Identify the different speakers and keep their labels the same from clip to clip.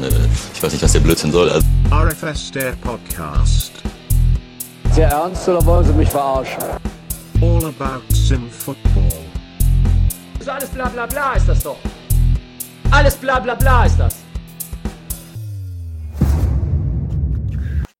Speaker 1: meine, ich weiß nicht, was der Blödsinn soll. Also
Speaker 2: RFS der Podcast.
Speaker 3: Sehr ernst oder wollen Sie mich verarschen?
Speaker 2: All about Sim Football.
Speaker 4: So alles bla bla bla ist das doch. Alles bla bla bla ist das.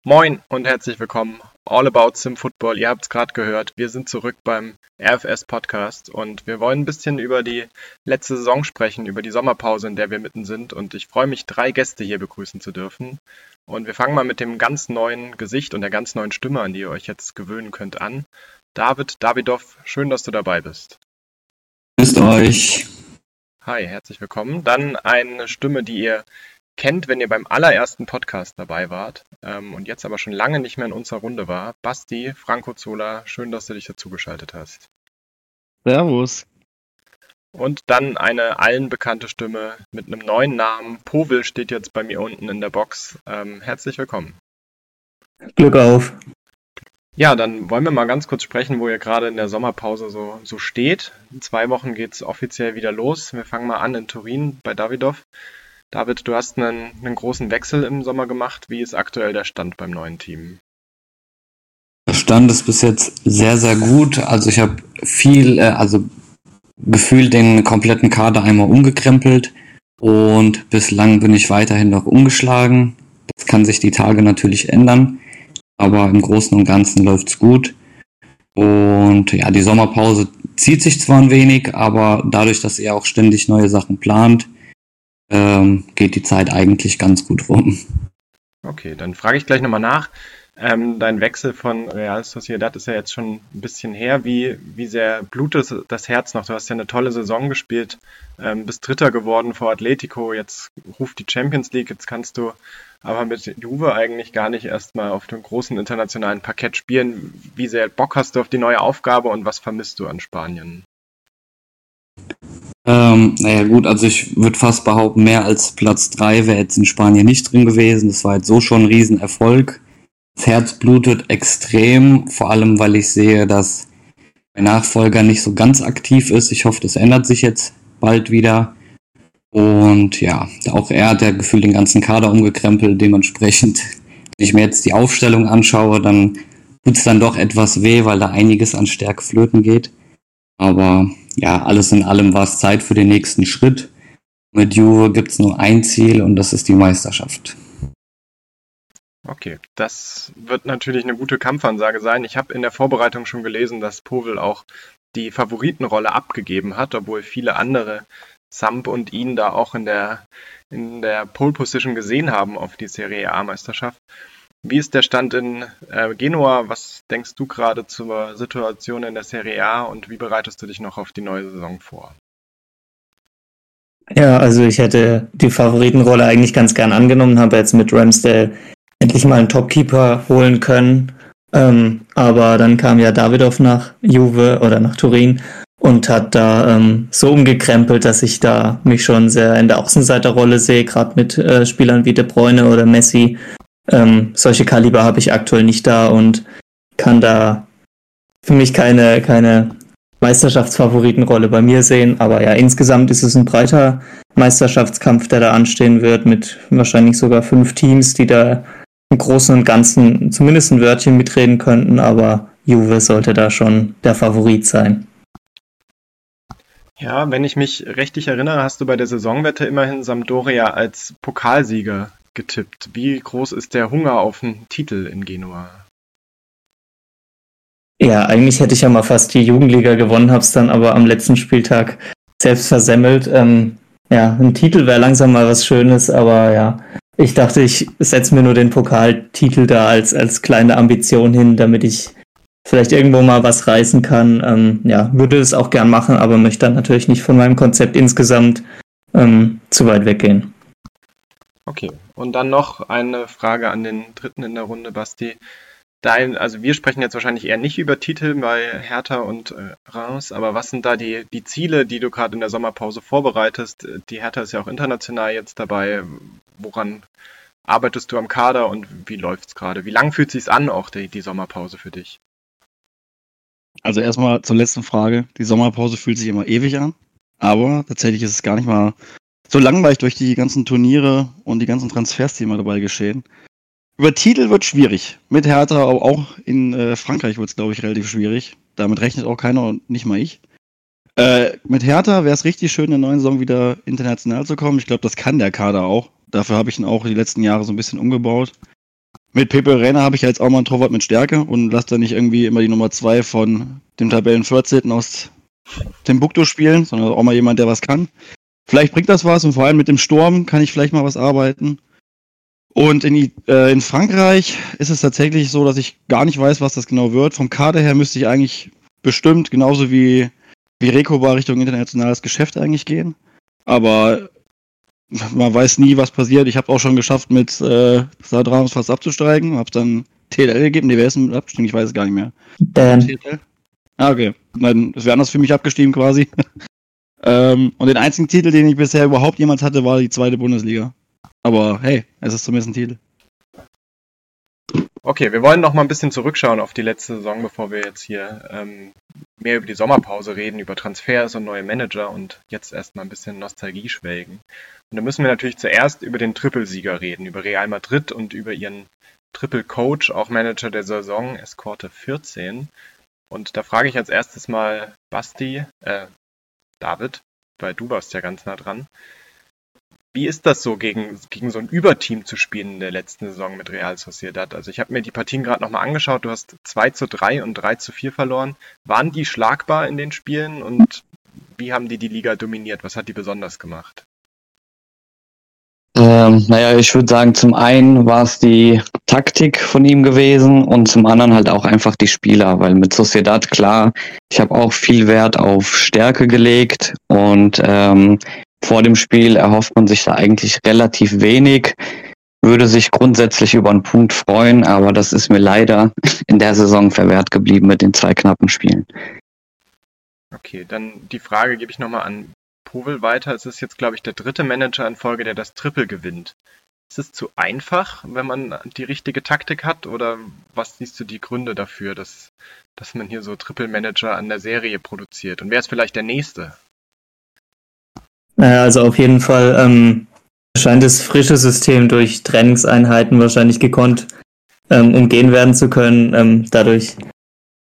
Speaker 5: Moin und herzlich willkommen. All About Sim Football. Ihr habt es gerade gehört. Wir sind zurück beim RFS Podcast und wir wollen ein bisschen über die letzte Saison sprechen, über die Sommerpause, in der wir mitten sind. Und ich freue mich, drei Gäste hier begrüßen zu dürfen. Und wir fangen mal mit dem ganz neuen Gesicht und der ganz neuen Stimme, an die ihr euch jetzt gewöhnen könnt, an. David Davidoff, schön, dass du dabei bist.
Speaker 6: Grüßt euch.
Speaker 5: Hi, herzlich willkommen. Dann eine Stimme, die ihr kennt, wenn ihr beim allerersten Podcast dabei wart ähm, und jetzt aber schon lange nicht mehr in unserer Runde war. Basti, Franco Zola, schön, dass du dich dazugeschaltet hast.
Speaker 7: Servus.
Speaker 5: Und dann eine allen bekannte Stimme mit einem neuen Namen. Povil steht jetzt bei mir unten in der Box. Ähm, herzlich willkommen.
Speaker 6: Glück auf.
Speaker 5: Ja, dann wollen wir mal ganz kurz sprechen, wo ihr gerade in der Sommerpause so, so steht. In zwei Wochen geht es offiziell wieder los. Wir fangen mal an in Turin bei Davidoff. David, du hast einen, einen großen Wechsel im Sommer gemacht. Wie ist aktuell der Stand beim neuen Team?
Speaker 6: Der Stand ist bis jetzt sehr, sehr gut. Also ich habe viel, äh, also gefühlt den kompletten Kader einmal umgekrempelt und bislang bin ich weiterhin noch umgeschlagen. Das kann sich die Tage natürlich ändern, aber im Großen und Ganzen läuft's gut. Und ja, die Sommerpause zieht sich zwar ein wenig, aber dadurch, dass ihr auch ständig neue Sachen plant, ähm, geht die Zeit eigentlich ganz gut rum.
Speaker 5: Okay, dann frage ich gleich nochmal nach. Ähm, dein Wechsel von Real Sociedad ist ja jetzt schon ein bisschen her. Wie, wie sehr blutet das Herz noch? Du hast ja eine tolle Saison gespielt, ähm, bist Dritter geworden vor Atletico, jetzt ruft die Champions League, jetzt kannst du aber mit Juve eigentlich gar nicht erstmal auf dem großen internationalen Parkett spielen. Wie sehr Bock hast du auf die neue Aufgabe und was vermisst du an Spanien?
Speaker 6: Ähm, naja gut, also ich würde fast behaupten, mehr als Platz drei wäre jetzt in Spanien nicht drin gewesen. Das war jetzt so schon ein Riesenerfolg. Das Herz blutet extrem, vor allem weil ich sehe, dass mein Nachfolger nicht so ganz aktiv ist. Ich hoffe, das ändert sich jetzt bald wieder. Und ja, auch er hat ja gefühlt den ganzen Kader umgekrempelt. Dementsprechend, wenn ich mir jetzt die Aufstellung anschaue, dann tut es dann doch etwas weh, weil da einiges an Stärke flöten geht. Aber ja, alles in allem war es Zeit für den nächsten Schritt. Mit Juve gibt es nur ein Ziel und das ist die Meisterschaft.
Speaker 5: Okay, das wird natürlich eine gute Kampfansage sein. Ich habe in der Vorbereitung schon gelesen, dass Powell auch die Favoritenrolle abgegeben hat, obwohl viele andere Samp und ihn da auch in der, in der Pole Position gesehen haben auf die Serie A-Meisterschaft. Wie ist der Stand in äh, Genua? Was denkst du gerade zur Situation in der Serie A und wie bereitest du dich noch auf die neue Saison vor?
Speaker 8: Ja, also ich hätte die Favoritenrolle eigentlich ganz gern angenommen, habe jetzt mit Ramsdale endlich mal einen Topkeeper holen können. Ähm, aber dann kam ja Davidoff nach Juve oder nach Turin und hat da ähm, so umgekrempelt, dass ich da mich schon sehr in der Außenseiterrolle sehe, gerade mit äh, Spielern wie De Bruyne oder Messi. Ähm, solche Kaliber habe ich aktuell nicht da und kann da für mich keine, keine Meisterschaftsfavoritenrolle bei mir sehen. Aber ja, insgesamt ist es ein breiter Meisterschaftskampf, der da anstehen wird, mit wahrscheinlich sogar fünf Teams, die da im Großen und Ganzen zumindest ein Wörtchen mitreden könnten, aber Juve sollte da schon der Favorit sein.
Speaker 5: Ja, wenn ich mich richtig erinnere, hast du bei der Saisonwette immerhin Sampdoria als Pokalsieger getippt. Wie groß ist der Hunger auf einen Titel in Genua?
Speaker 8: Ja, eigentlich hätte ich ja mal fast die Jugendliga gewonnen, hab's dann aber am letzten Spieltag selbst versemmelt. Ähm, ja, ein Titel wäre langsam mal was Schönes, aber ja, ich dachte, ich setze mir nur den Pokaltitel da als, als kleine Ambition hin, damit ich vielleicht irgendwo mal was reißen kann. Ähm, ja, würde es auch gern machen, aber möchte dann natürlich nicht von meinem Konzept insgesamt ähm, zu weit weggehen.
Speaker 5: Okay, und dann noch eine Frage an den dritten in der Runde, Basti. Dein, also wir sprechen jetzt wahrscheinlich eher nicht über Titel bei Hertha und äh, Reims, aber was sind da die, die Ziele, die du gerade in der Sommerpause vorbereitest? Die Hertha ist ja auch international jetzt dabei. Woran arbeitest du am Kader und wie läuft es gerade? Wie lang fühlt es sich an, auch die, die Sommerpause für dich?
Speaker 7: Also erstmal zur letzten Frage. Die Sommerpause fühlt sich immer ewig an, aber tatsächlich ist es gar nicht mal so langweilig durch die ganzen Turniere und die ganzen Transfers, die immer dabei geschehen. Über Titel wird schwierig. Mit Hertha, aber auch in äh, Frankreich wird es, glaube ich, relativ schwierig. Damit rechnet auch keiner und nicht mal ich. Äh, mit Hertha wäre es richtig schön, in der neuen Saison wieder international zu kommen. Ich glaube, das kann der Kader auch. Dafür habe ich ihn auch die letzten Jahre so ein bisschen umgebaut. Mit Pepe Reina habe ich jetzt auch mal einen Torwart mit Stärke und lasse da nicht irgendwie immer die Nummer 2 von dem Tabellen 14. aus Timbuktu spielen, sondern auch mal jemand, der was kann. Vielleicht bringt das was und vor allem mit dem Sturm kann ich vielleicht mal was arbeiten. Und in, äh, in Frankreich ist es tatsächlich so, dass ich gar nicht weiß, was das genau wird. Vom Kader her müsste ich eigentlich bestimmt genauso wie, wie Rekoba Richtung internationales Geschäft eigentlich gehen. Aber man weiß nie, was passiert. Ich habe auch schon geschafft, mit äh, Sadrams fast abzusteigen. Habe dann TLL gegeben. Nee, wer ist mit abgestiegen? Ich weiß es gar nicht mehr. Ah, okay. Nein, es wäre anders für mich abgestiegen quasi. ähm, und den einzigen Titel, den ich bisher überhaupt jemals hatte, war die zweite Bundesliga. Aber hey, es ist zumindest ein Titel.
Speaker 5: Okay, wir wollen noch mal ein bisschen zurückschauen auf die letzte Saison, bevor wir jetzt hier ähm, mehr über die Sommerpause reden, über Transfers und neue Manager und jetzt erstmal ein bisschen Nostalgie schwelgen. Und da müssen wir natürlich zuerst über den Trippelsieger reden, über Real Madrid und über ihren Triple-Coach, auch Manager der Saison, Escorte 14. Und da frage ich als erstes mal Basti, äh, David, weil du warst ja ganz nah dran. Wie ist das so, gegen, gegen so ein Überteam zu spielen in der letzten Saison mit Real Sociedad? Also ich habe mir die Partien gerade nochmal angeschaut, du hast 2 zu 3 und 3 zu 4 verloren. Waren die schlagbar in den Spielen und wie haben die die Liga dominiert? Was hat die besonders gemacht?
Speaker 6: Ähm, naja, ich würde sagen, zum einen war es die Taktik von ihm gewesen und zum anderen halt auch einfach die Spieler, weil mit Sociedad, klar, ich habe auch viel Wert auf Stärke gelegt und ähm, vor dem Spiel erhofft man sich da eigentlich relativ wenig, würde sich grundsätzlich über einen Punkt freuen, aber das ist mir leider in der Saison verwehrt geblieben mit den zwei knappen Spielen.
Speaker 5: Okay, dann die Frage gebe ich nochmal an Powell weiter. Es ist jetzt, glaube ich, der dritte Manager in Folge, der das Triple gewinnt. Ist es zu einfach, wenn man die richtige Taktik hat? Oder was siehst du die Gründe dafür, dass, dass man hier so Triple-Manager an der Serie produziert? Und wer ist vielleicht der nächste?
Speaker 8: Naja, also auf jeden Fall ähm, scheint das frische System durch Trainingseinheiten wahrscheinlich gekonnt ähm, umgehen werden zu können. Ähm, dadurch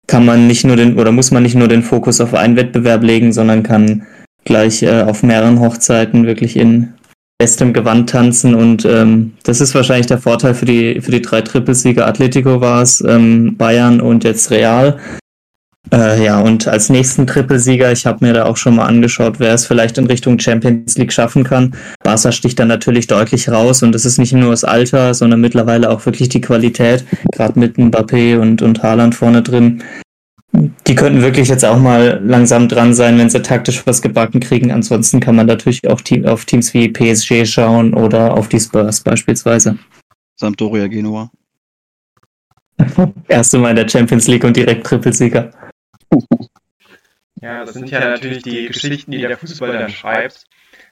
Speaker 8: kann man nicht nur den oder muss man nicht nur den Fokus auf einen Wettbewerb legen, sondern kann gleich äh, auf mehreren Hochzeiten wirklich in bestem Gewand tanzen und ähm, das ist wahrscheinlich der Vorteil für die für die drei Trippelsieger. Atletico war es, ähm, Bayern und jetzt Real. Äh, ja, und als nächsten Trippelsieger, ich habe mir da auch schon mal angeschaut, wer es vielleicht in Richtung Champions League schaffen kann. Barca sticht dann natürlich deutlich raus und es ist nicht nur das Alter, sondern mittlerweile auch wirklich die Qualität, gerade mit Mbappé und, und Haaland vorne drin. Die könnten wirklich jetzt auch mal langsam dran sein, wenn sie taktisch was gebacken kriegen. Ansonsten kann man natürlich auch Team, auf Teams wie PSG schauen oder auf die Spurs beispielsweise.
Speaker 7: Sampdoria Genua.
Speaker 8: Erste Mal in der Champions League und direkt Trippelsieger.
Speaker 5: Ja, das sind ja natürlich die Geschichten, die der Fußball dann schreibt.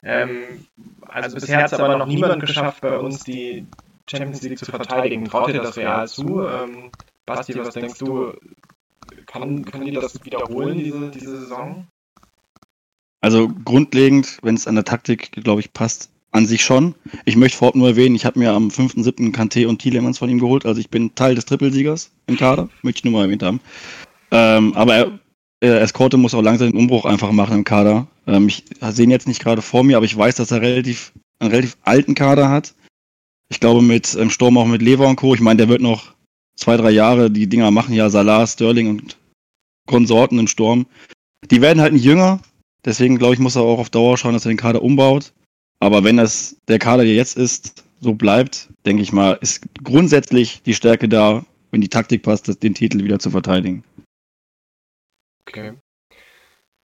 Speaker 5: Ähm, also bisher hat es aber noch niemand geschafft, bei uns die Champions League zu verteidigen. Traut ihr das Real zu? Ähm, Basti, was denkst du? Kann, können die das wiederholen, diese, diese Saison?
Speaker 7: Also grundlegend, wenn es an der Taktik, glaube ich, passt, an sich schon. Ich möchte vorab nur erwähnen, ich habe mir am 5.7. Kanté und Tielemans von ihm geholt. Also ich bin Teil des Trippelsiegers im Kader. Möchte ich nur mal erwähnt haben. Ähm, aber er, äh, Escorte muss auch langsam den Umbruch einfach machen im Kader. Ähm, ich sehe ihn jetzt nicht gerade vor mir, aber ich weiß, dass er relativ, einen relativ alten Kader hat. Ich glaube mit ähm, Sturm auch mit Lever und Co. Ich meine, der wird noch zwei, drei Jahre, die Dinger machen ja Salah, Sterling und Konsorten im Sturm. Die werden halt nicht jünger, deswegen glaube ich, muss er auch auf Dauer schauen, dass er den Kader umbaut. Aber wenn das der Kader, der jetzt ist, so bleibt, denke ich mal, ist grundsätzlich die Stärke da, wenn die Taktik passt, den Titel wieder zu verteidigen.
Speaker 5: Okay.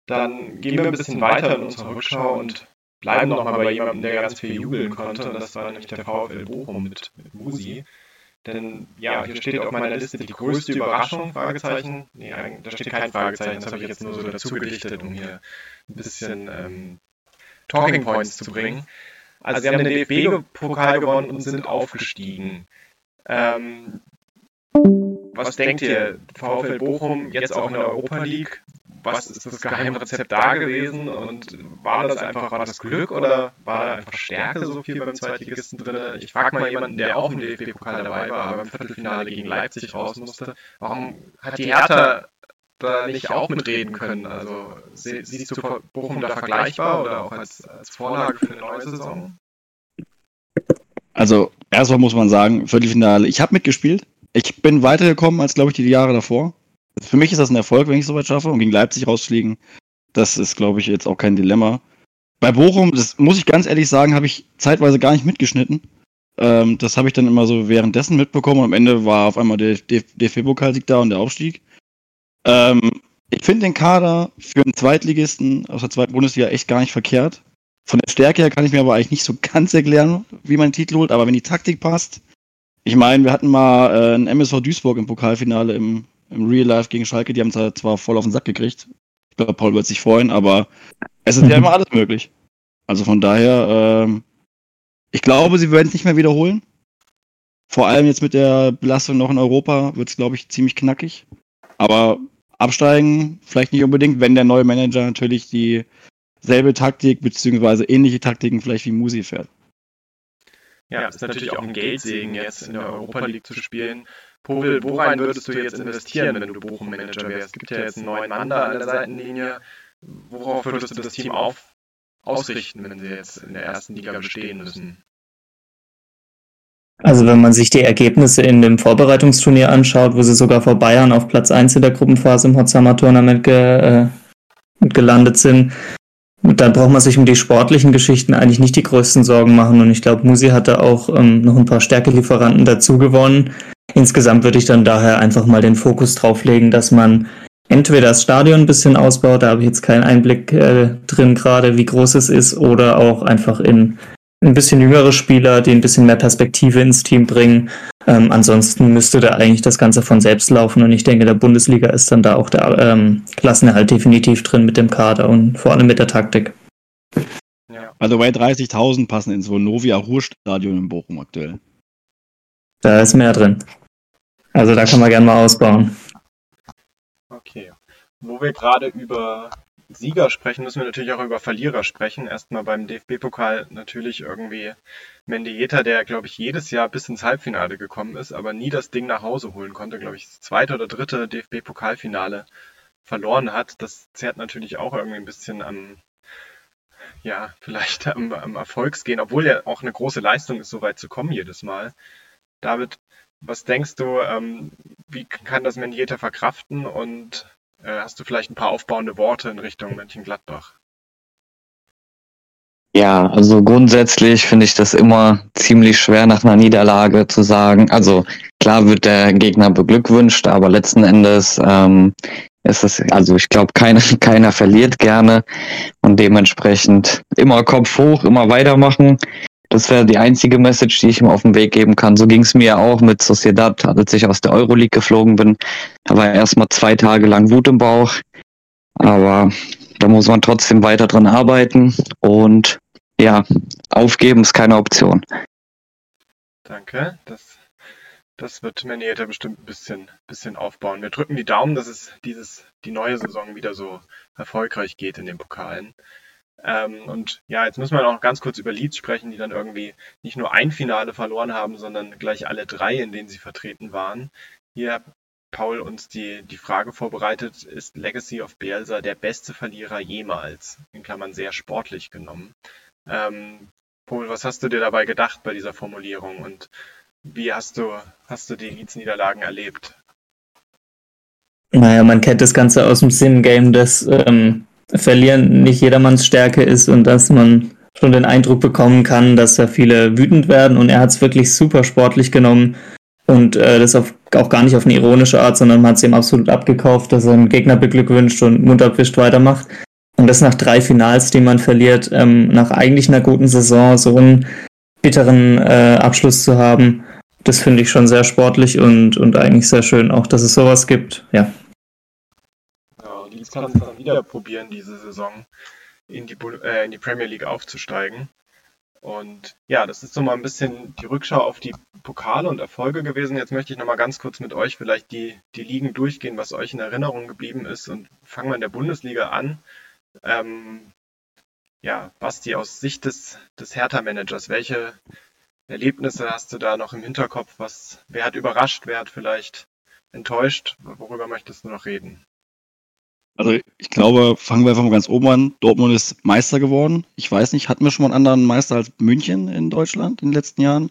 Speaker 5: Dann gehen wir ein bisschen weiter in unserer Rückschau und bleiben nochmal bei jemandem, der ganz viel jubeln konnte. Und das war nämlich der VfL Bochum mit, mit Musi. Denn ja, hier steht auf meiner Liste die größte Überraschung, Fragezeichen. Nee, da steht kein Fragezeichen, das habe ich jetzt nur so dazu gedichtet, um hier ein bisschen ähm, Talking Points zu bringen. Also sie haben den DFB-Pokal gewonnen und sind aufgestiegen. Ähm, was denkt ihr? VfL Bochum jetzt auch in der Europa League? Was ist das Geheimrezept da gewesen und war das einfach, war das Glück oder war da einfach Stärke so viel beim Zweitligisten drin? Ich frage mal jemanden, der auch im DFB-Pokal dabei war, aber im Viertelfinale gegen Leipzig raus musste. Warum hat die Hertha da nicht auch mitreden können? Also siehst du Bochum da vergleichbar oder auch als, als Vorlage für eine neue Saison?
Speaker 7: Also, erstmal muss man sagen, Viertelfinale, ich habe mitgespielt. Ich bin weitergekommen als, glaube ich, die Jahre davor. Für mich ist das ein Erfolg, wenn ich es soweit schaffe und gegen Leipzig rausfliegen. Das ist, glaube ich, jetzt auch kein Dilemma. Bei Bochum, das muss ich ganz ehrlich sagen, habe ich zeitweise gar nicht mitgeschnitten. Ähm, das habe ich dann immer so währenddessen mitbekommen und am Ende war auf einmal der DFB-Pokalsieg da und der Aufstieg. Ähm, ich finde den Kader für einen Zweitligisten aus der zweiten Bundesliga echt gar nicht verkehrt. Von der Stärke her kann ich mir aber eigentlich nicht so ganz erklären, wie man den Titel holt, aber wenn die Taktik passt. Ich meine, wir hatten mal äh, ein MSV Duisburg im Pokalfinale im, im Real Life gegen Schalke, die haben es zwar voll auf den Sack gekriegt. Ich glaube, Paul wird sich freuen, aber es ist mhm. ja immer alles möglich. Also von daher, ähm, ich glaube, sie werden es nicht mehr wiederholen. Vor allem jetzt mit der Belastung noch in Europa wird es, glaube ich, ziemlich knackig. Aber absteigen vielleicht nicht unbedingt, wenn der neue Manager natürlich dieselbe Taktik beziehungsweise ähnliche Taktiken vielleicht wie Musi fährt.
Speaker 5: Ja, das ist natürlich auch ein Geldsegen, jetzt in der Europa League zu spielen. Powell, worein würdest du jetzt investieren, wenn du Bochum-Manager wärst? Es gibt ja jetzt einen neuen Mann an der Seitenlinie. Worauf würdest du das Team auf, ausrichten, wenn sie jetzt in der ersten Liga bestehen müssen?
Speaker 8: Also wenn man sich die Ergebnisse in dem Vorbereitungsturnier anschaut, wo sie sogar vor Bayern auf Platz 1 in der Gruppenphase im Hotzamer Tournament ge, äh, gelandet sind, dann braucht man sich um die sportlichen Geschichten eigentlich nicht die größten Sorgen machen. Und ich glaube, Musi hatte auch ähm, noch ein paar Stärkelieferanten dazu gewonnen. Insgesamt würde ich dann daher einfach mal den Fokus drauf legen, dass man entweder das Stadion ein bisschen ausbaut, da habe ich jetzt keinen Einblick äh, drin gerade, wie groß es ist, oder auch einfach in ein bisschen jüngere Spieler, die ein bisschen mehr Perspektive ins Team bringen. Ähm, ansonsten müsste da eigentlich das Ganze von selbst laufen und ich denke, der Bundesliga ist dann da auch der ähm, Klassenerhalt definitiv drin mit dem Kader und vor allem mit der Taktik.
Speaker 7: Ja. Also bei 30.000 passen ins Vonovia Ruhrstadion in Bochum aktuell.
Speaker 8: Da ist mehr drin. Also da kann man gerne mal ausbauen.
Speaker 5: Okay. Wo wir gerade über Sieger sprechen, müssen wir natürlich auch über Verlierer sprechen. Erstmal beim DFB-Pokal natürlich irgendwie Mendieta, der, glaube ich, jedes Jahr bis ins Halbfinale gekommen ist, aber nie das Ding nach Hause holen konnte. Glaube ich, das zweite oder dritte DFB-Pokalfinale verloren hat. Das zerrt natürlich auch irgendwie ein bisschen am, ja, vielleicht am, am Erfolgsgehen, obwohl ja auch eine große Leistung ist, so weit zu kommen jedes Mal. David, was denkst du, ähm, wie kann das Mendieta verkraften und hast du vielleicht ein paar aufbauende Worte in Richtung Mönchengladbach?
Speaker 6: Ja, also grundsätzlich finde ich das immer ziemlich schwer nach einer Niederlage zu sagen. Also klar wird der Gegner beglückwünscht, aber letzten Endes ähm, ist es, also ich glaube, keiner, keiner verliert gerne und dementsprechend immer Kopf hoch, immer weitermachen. Das wäre die einzige Message, die ich ihm auf den Weg geben kann. So ging es mir auch mit Sociedad, als ich aus der Euroleague geflogen bin. Da war erstmal zwei Tage lang Wut im Bauch. Aber da muss man trotzdem weiter dran arbeiten und ja, aufgeben ist keine Option.
Speaker 5: Danke. Das, das wird Manieta bestimmt ein bisschen, bisschen aufbauen. Wir drücken die Daumen, dass es dieses, die neue Saison wieder so erfolgreich geht in den Pokalen. Ähm, und ja, jetzt müssen wir noch ganz kurz über Leeds sprechen, die dann irgendwie nicht nur ein Finale verloren haben, sondern gleich alle drei, in denen sie vertreten waren. Hier hat Paul uns die, die Frage vorbereitet, ist Legacy of Bielsa der beste Verlierer jemals? In Klammern sehr sportlich genommen. Ähm, Paul, was hast du dir dabei gedacht bei dieser Formulierung und wie hast du, hast du die Leeds-Niederlagen erlebt?
Speaker 8: Naja, man kennt das Ganze aus dem Sim-Game, dass ähm, Verlieren nicht jedermanns Stärke ist und dass man schon den Eindruck bekommen kann, dass da viele wütend werden und er hat es wirklich super sportlich genommen und äh, das auf, auch gar nicht auf eine ironische Art, sondern man hat es ihm absolut abgekauft, dass er einen Gegner beglückwünscht und munterwischt weitermacht. Und das nach drei Finals, die man verliert, ähm, nach eigentlich einer guten Saison so einen bitteren äh, Abschluss zu haben, das finde ich schon sehr sportlich und, und eigentlich sehr schön, auch dass es sowas gibt. Ja,
Speaker 5: Leeds kann es dann wieder probieren, diese Saison in die, äh, in die Premier League aufzusteigen. Und ja, das ist so mal ein bisschen die Rückschau auf die Pokale und Erfolge gewesen. Jetzt möchte ich nochmal ganz kurz mit euch vielleicht die, die Ligen durchgehen, was euch in Erinnerung geblieben ist. Und fangen wir in der Bundesliga an. Ähm, ja, Basti, aus Sicht des, des Hertha-Managers, welche Erlebnisse hast du da noch im Hinterkopf? Was, wer hat überrascht, wer hat vielleicht enttäuscht? Worüber möchtest du noch reden?
Speaker 7: Also ich glaube, fangen wir einfach mal ganz oben an. Dortmund ist Meister geworden. Ich weiß nicht, hatten wir schon mal einen anderen Meister als München in Deutschland in den letzten Jahren?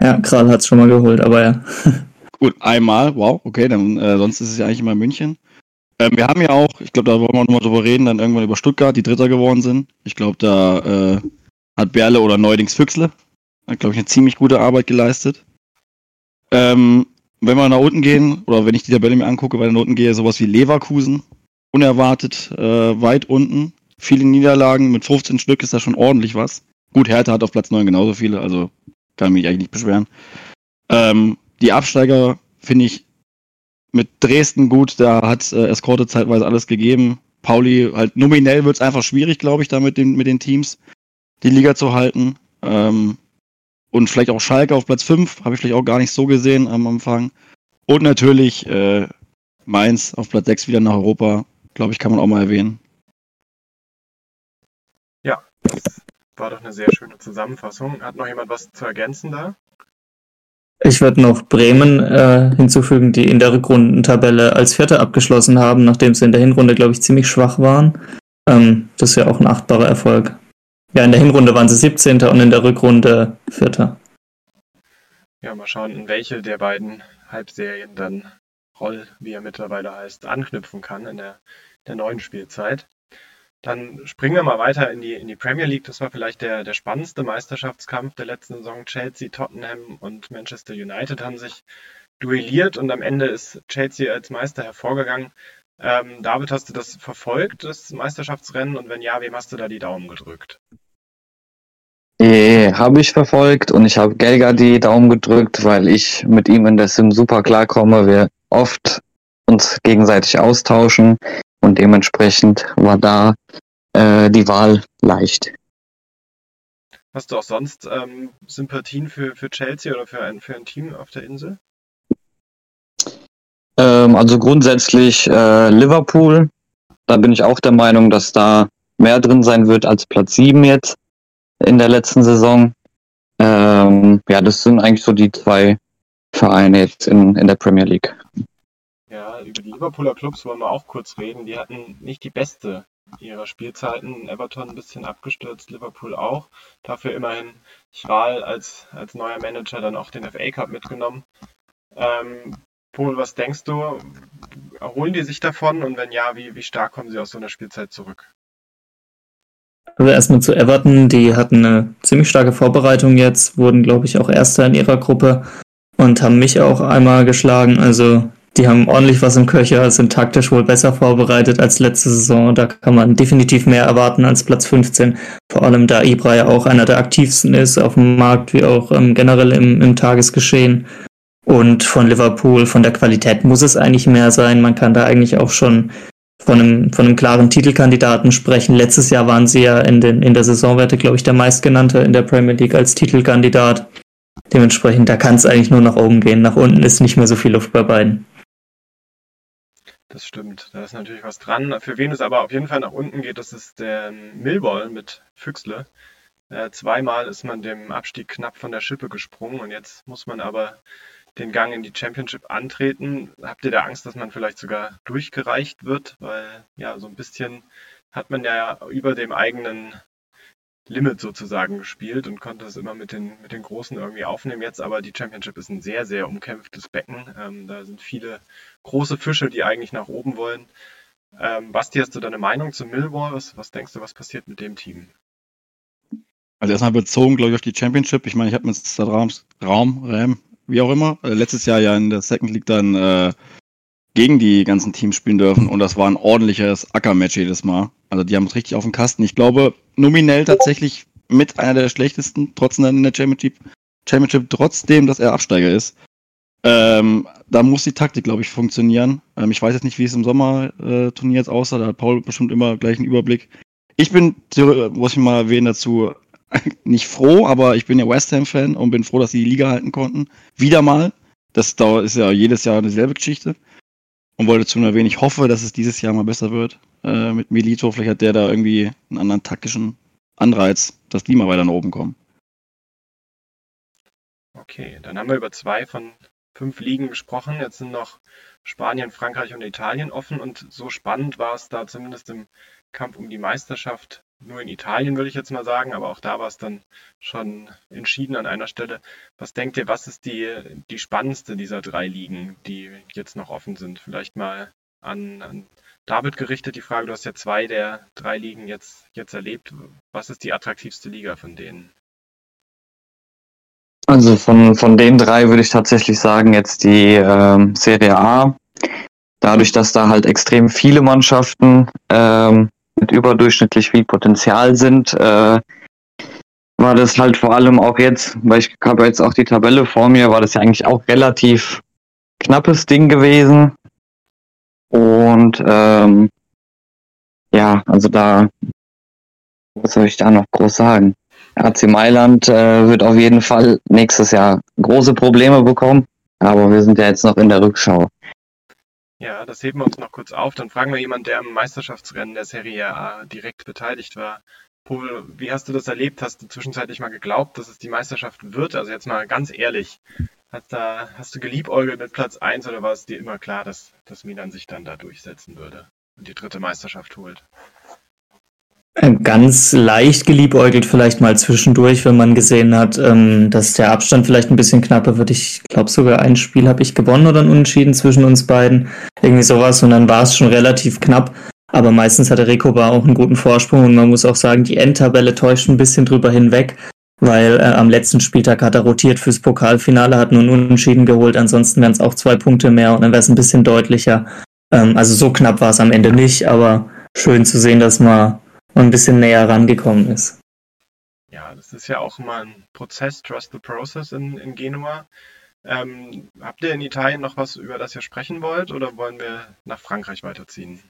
Speaker 8: Ja, Kral hat es schon mal geholt, aber ja.
Speaker 7: Gut, einmal, wow, okay, dann äh, sonst ist es ja eigentlich immer München. Ähm, wir haben ja auch, ich glaube, da wollen wir nochmal drüber reden, dann irgendwann über Stuttgart, die Dritter geworden sind. Ich glaube, da äh, hat Berle oder Neudings Füchsle, hat, glaube ich, eine ziemlich gute Arbeit geleistet. Ähm, wenn wir nach unten gehen, oder wenn ich die Tabelle mir angucke, weil ich nach unten gehe, sowas wie Leverkusen, unerwartet äh, weit unten. Viele Niederlagen, mit 15 Stück ist da schon ordentlich was. Gut, Hertha hat auf Platz 9 genauso viele, also kann mich eigentlich nicht beschweren. Ähm, die Absteiger finde ich mit Dresden gut, da hat äh, Eskorte zeitweise alles gegeben. Pauli, halt nominell wird es einfach schwierig, glaube ich, da mit den, mit den Teams die Liga zu halten. Ähm, und vielleicht auch Schalke auf Platz 5, habe ich vielleicht auch gar nicht so gesehen am Anfang. Und natürlich äh, Mainz auf Platz 6 wieder nach Europa, glaube ich, kann man auch mal erwähnen.
Speaker 5: Ja, das war doch eine sehr schöne Zusammenfassung. Hat noch jemand was zu ergänzen da?
Speaker 8: Ich würde noch Bremen äh, hinzufügen, die in der Rückrundentabelle als Vierte abgeschlossen haben, nachdem sie in der Hinrunde, glaube ich, ziemlich schwach waren. Ähm, das ist ja auch ein achtbarer Erfolg. Ja, in der Hinrunde waren sie 17. und in der Rückrunde Vierter.
Speaker 5: Ja, mal schauen, in welche der beiden Halbserien dann Roll, wie er mittlerweile heißt, anknüpfen kann in der, der neuen Spielzeit. Dann springen wir mal weiter in die, in die Premier League. Das war vielleicht der, der spannendste Meisterschaftskampf der letzten Saison. Chelsea, Tottenham und Manchester United haben sich duelliert und am Ende ist Chelsea als Meister hervorgegangen. Ähm, David, hast du das verfolgt, das Meisterschaftsrennen? Und wenn ja, wem hast du da die Daumen gedrückt?
Speaker 6: Eh, habe ich verfolgt und ich habe Gelga die Daumen gedrückt, weil ich mit ihm in der Sim super klarkomme. Wir oft uns gegenseitig austauschen und dementsprechend war da äh, die Wahl leicht.
Speaker 5: Hast du auch sonst ähm, Sympathien für, für Chelsea oder für ein, für ein Team auf der Insel?
Speaker 6: Ähm, also grundsätzlich äh, Liverpool. Da bin ich auch der Meinung, dass da mehr drin sein wird als Platz 7 jetzt in der letzten Saison. Ähm, ja, das sind eigentlich so die zwei Vereine jetzt in, in der Premier League.
Speaker 5: Ja, über die Liverpooler Clubs wollen wir auch kurz reden. Die hatten nicht die beste ihrer Spielzeiten. Everton ein bisschen abgestürzt, Liverpool auch. Dafür immerhin Schral als, als neuer Manager dann auch den FA Cup mitgenommen. Ähm, Paul, was denkst du? Erholen die sich davon? Und wenn ja, wie, wie stark kommen sie aus so einer Spielzeit zurück?
Speaker 8: Also erstmal zu Everton, die hatten eine ziemlich starke Vorbereitung jetzt, wurden, glaube ich, auch Erster in ihrer Gruppe und haben mich auch einmal geschlagen. Also die haben ordentlich was im Köcher, sind taktisch wohl besser vorbereitet als letzte Saison. Da kann man definitiv mehr erwarten als Platz 15. Vor allem da Ibra ja auch einer der aktivsten ist auf dem Markt, wie auch ähm, generell im, im Tagesgeschehen. Und von Liverpool, von der Qualität muss es eigentlich mehr sein. Man kann da eigentlich auch schon von einem, von einem klaren Titelkandidaten sprechen. Letztes Jahr waren sie ja in, den, in der Saisonwerte, glaube ich, der meistgenannte in der Premier League als Titelkandidat. Dementsprechend, da kann es eigentlich nur nach oben gehen. Nach unten ist nicht mehr so viel Luft bei beiden.
Speaker 5: Das stimmt, da ist natürlich was dran. Für wen es aber auf jeden Fall nach unten geht, das ist der Millwall mit Füchsle. Äh, zweimal ist man dem Abstieg knapp von der Schippe gesprungen und jetzt muss man aber den Gang in die Championship antreten. Habt ihr da Angst, dass man vielleicht sogar durchgereicht wird? Weil ja, so ein bisschen hat man ja über dem eigenen Limit sozusagen gespielt und konnte es immer mit den, mit den Großen irgendwie aufnehmen. Jetzt aber die Championship ist ein sehr, sehr umkämpftes Becken. Ähm, da sind viele große Fische, die eigentlich nach oben wollen. Ähm, Basti, hast du deine Meinung zu Millwall? Was, was denkst du, was passiert mit dem Team?
Speaker 7: Also erstmal bezogen, glaube ich, auf die Championship. Ich meine, ich habe mit Raum, Raum, Ram, wie auch immer, äh, letztes Jahr ja in der Second League dann äh, gegen die ganzen Teams spielen dürfen und das war ein ordentliches Ackermatch jedes Mal. Also die haben es richtig auf dem Kasten. Ich glaube, nominell tatsächlich mit einer der schlechtesten, trotzdem in der Championship, Championship trotzdem, dass er Absteiger ist. Ähm, da muss die Taktik, glaube ich, funktionieren. Ähm, ich weiß jetzt nicht, wie es im Sommerturnier jetzt aussah. Da hat Paul bestimmt immer gleich einen Überblick. Ich bin, muss ich mal erwähnen dazu, nicht froh, aber ich bin ja West Ham-Fan und bin froh, dass sie die Liga halten konnten. Wieder mal. Das ist ja jedes Jahr dieselbe Geschichte. Und wollte zu erwähnen, ich hoffe, dass es dieses Jahr mal besser wird äh, mit Milito. Vielleicht hat der da irgendwie einen anderen taktischen Anreiz, dass die mal weiter nach oben kommen.
Speaker 5: Okay, dann haben wir über zwei von fünf Ligen gesprochen. Jetzt sind noch Spanien, Frankreich und Italien offen und so spannend war es da zumindest im Kampf um die Meisterschaft nur in Italien, würde ich jetzt mal sagen, aber auch da war es dann schon entschieden an einer Stelle. Was denkt ihr, was ist die, die spannendste dieser drei Ligen, die jetzt noch offen sind? Vielleicht mal an, an David gerichtet die Frage, du hast ja zwei der drei Ligen jetzt, jetzt erlebt. Was ist die attraktivste Liga von denen?
Speaker 6: Also von, von den drei würde ich tatsächlich sagen, jetzt die ähm, Serie A. Dadurch, dass da halt extrem viele Mannschaften ähm, mit überdurchschnittlich viel Potenzial sind, äh, war das halt vor allem auch jetzt, weil ich habe jetzt auch die Tabelle vor mir, war das ja eigentlich auch relativ knappes Ding gewesen. Und ähm, ja, also da, was soll ich da noch groß sagen? AC Mailand äh, wird auf jeden Fall nächstes Jahr große Probleme bekommen, aber wir sind ja jetzt noch in der Rückschau.
Speaker 5: Ja, das heben wir uns noch kurz auf. Dann fragen wir jemanden, der am Meisterschaftsrennen der Serie A direkt beteiligt war. Paul, wie hast du das erlebt? Hast du zwischenzeitlich mal geglaubt, dass es die Meisterschaft wird? Also jetzt mal ganz ehrlich, hast, da, hast du geliebäugelt mit Platz 1 oder war es dir immer klar, dass, dass Milan sich dann da durchsetzen würde und die dritte Meisterschaft holt?
Speaker 8: Ganz leicht geliebäugelt vielleicht mal zwischendurch, wenn man gesehen hat, ähm, dass der Abstand vielleicht ein bisschen knapper wird. Ich glaube sogar ein Spiel habe ich gewonnen oder ein Unentschieden zwischen uns beiden. Irgendwie sowas und dann war es schon relativ knapp. Aber meistens hatte Rekoba auch einen guten Vorsprung und man muss auch sagen, die Endtabelle täuscht ein bisschen drüber hinweg, weil äh, am letzten Spieltag hat er rotiert fürs Pokalfinale, hat nur einen Unentschieden geholt. Ansonsten wären es auch zwei Punkte mehr und dann wäre es ein bisschen deutlicher. Ähm, also so knapp war es am Ende nicht, aber schön zu sehen, dass man ein bisschen näher rangekommen ist.
Speaker 5: Ja, das ist ja auch immer ein Prozess, Trust the Process in, in Genua. Ähm, habt ihr in Italien noch was, über das ihr sprechen wollt, oder wollen wir nach Frankreich weiterziehen?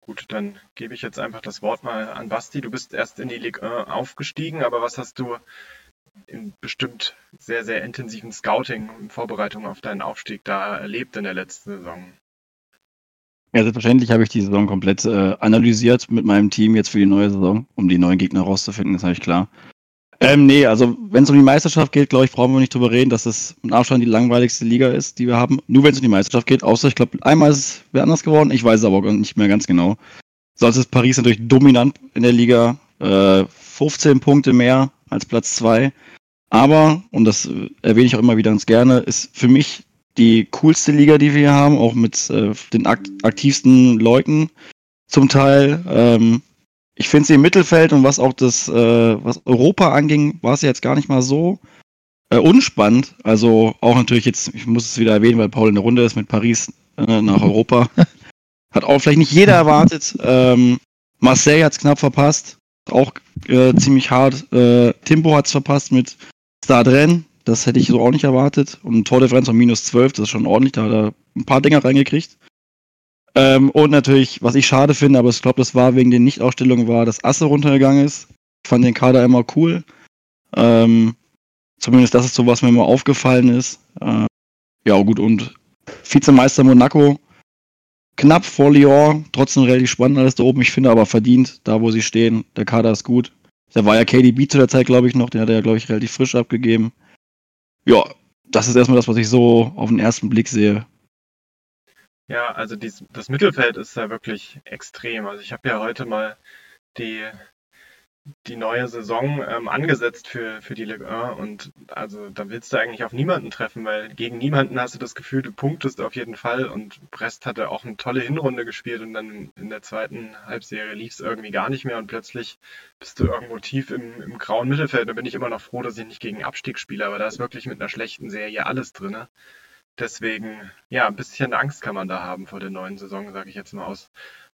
Speaker 5: Gut, dann gebe ich jetzt einfach das Wort mal an Basti. Du bist erst in die Ligue 1 aufgestiegen, aber was hast du in bestimmt sehr, sehr intensiven Scouting und Vorbereitung auf deinen Aufstieg da erlebt in der letzten Saison?
Speaker 7: Ja, selbstverständlich habe ich die Saison komplett äh, analysiert mit meinem Team jetzt für die neue Saison, um die neuen Gegner rauszufinden, ist eigentlich klar. Ähm, nee, also wenn es um die Meisterschaft geht, glaube ich, brauchen wir nicht drüber reden, dass es mit Abstand die langweiligste Liga ist, die wir haben. Nur wenn es um die Meisterschaft geht, außer ich glaube, einmal ist es wer anders geworden, ich weiß es aber nicht mehr ganz genau. Sonst ist Paris natürlich dominant in der Liga, äh, 15 Punkte mehr als Platz 2. Aber, und das äh, erwähne ich auch immer wieder ganz gerne, ist für mich die coolste Liga, die wir hier haben, auch mit äh, den akt aktivsten Leuten zum Teil. Ähm, ich finde sie im Mittelfeld und was auch das, äh, was Europa anging, war es jetzt gar nicht mal so äh, unspannend. Also auch natürlich jetzt, ich muss es wieder erwähnen, weil Paul in der Runde ist mit Paris äh, nach Europa. hat auch vielleicht nicht jeder erwartet. Ähm, Marseille hat es knapp verpasst. Auch äh, ziemlich hart. Äh, Timbo hat es verpasst mit Stadren. Das hätte ich so auch nicht erwartet. Und ein Tordifferenz von minus 12, das ist schon ordentlich. Da hat er ein paar Dinger reingekriegt. Ähm, und natürlich, was ich schade finde, aber ich glaube, das war wegen den Nichtausstellungen, war, dass Asse runtergegangen ist. Ich fand den Kader immer cool. Ähm, zumindest das ist so, was mir immer aufgefallen ist. Äh, ja, gut, und Vizemeister Monaco, knapp vor Lyon, trotzdem relativ spannend alles da oben. Ich finde aber verdient, da wo sie stehen. Der Kader ist gut. Da war ja KDB zu der Zeit, glaube ich, noch. Den hat er ja, glaube ich, relativ frisch abgegeben ja, das ist erstmal das, was ich so auf den ersten Blick sehe.
Speaker 5: Ja, also dies, das Mittelfeld ist da wirklich extrem. Also ich habe ja heute mal die die neue Saison ähm, angesetzt für, für die Ligue 1 und also da willst du eigentlich auf niemanden treffen, weil gegen niemanden hast du das Gefühl, du punktest auf jeden Fall und Brest hatte auch eine tolle Hinrunde gespielt und dann in der zweiten Halbserie lief es irgendwie gar nicht mehr und plötzlich bist du irgendwo tief im, im grauen Mittelfeld. Da bin ich immer noch froh, dass ich nicht gegen Abstieg spiele, aber da ist wirklich mit einer schlechten Serie alles drin. Deswegen, ja, ein bisschen Angst kann man da haben vor der neuen Saison, sage ich jetzt mal aus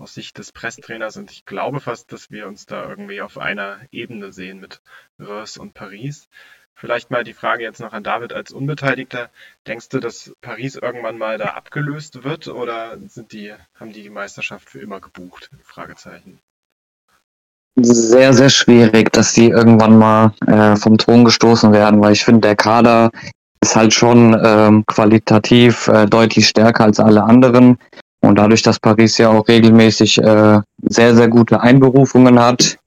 Speaker 5: aus Sicht des Pressetrainers und ich glaube fast, dass wir uns da irgendwie auf einer Ebene sehen mit Reims und Paris. Vielleicht mal die Frage jetzt noch an David als Unbeteiligter. Denkst du, dass Paris irgendwann mal da abgelöst wird oder sind die, haben die die Meisterschaft für immer gebucht? Fragezeichen.
Speaker 6: sehr, sehr schwierig, dass die irgendwann mal äh, vom Thron gestoßen werden, weil ich finde, der Kader ist halt schon ähm, qualitativ äh, deutlich stärker als alle anderen. Und dadurch, dass Paris ja auch regelmäßig äh, sehr, sehr gute Einberufungen hat,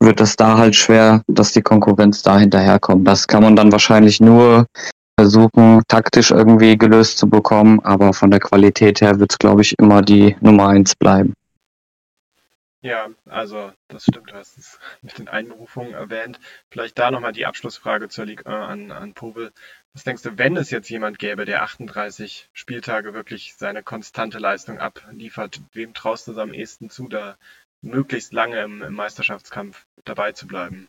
Speaker 6: wird es da halt schwer, dass die Konkurrenz da hinterherkommt. Das kann man dann wahrscheinlich nur versuchen, taktisch irgendwie gelöst zu bekommen, aber von der Qualität her wird es, glaube ich, immer die Nummer eins bleiben.
Speaker 5: Ja, also das stimmt, du hast es mit den Einberufungen erwähnt. Vielleicht da nochmal die Abschlussfrage zur Liga äh, an, an Pobel. Was denkst du, wenn es jetzt jemand gäbe, der 38 Spieltage wirklich seine konstante Leistung abliefert, wem traust du es am ehesten zu, da möglichst lange im, im Meisterschaftskampf dabei zu bleiben?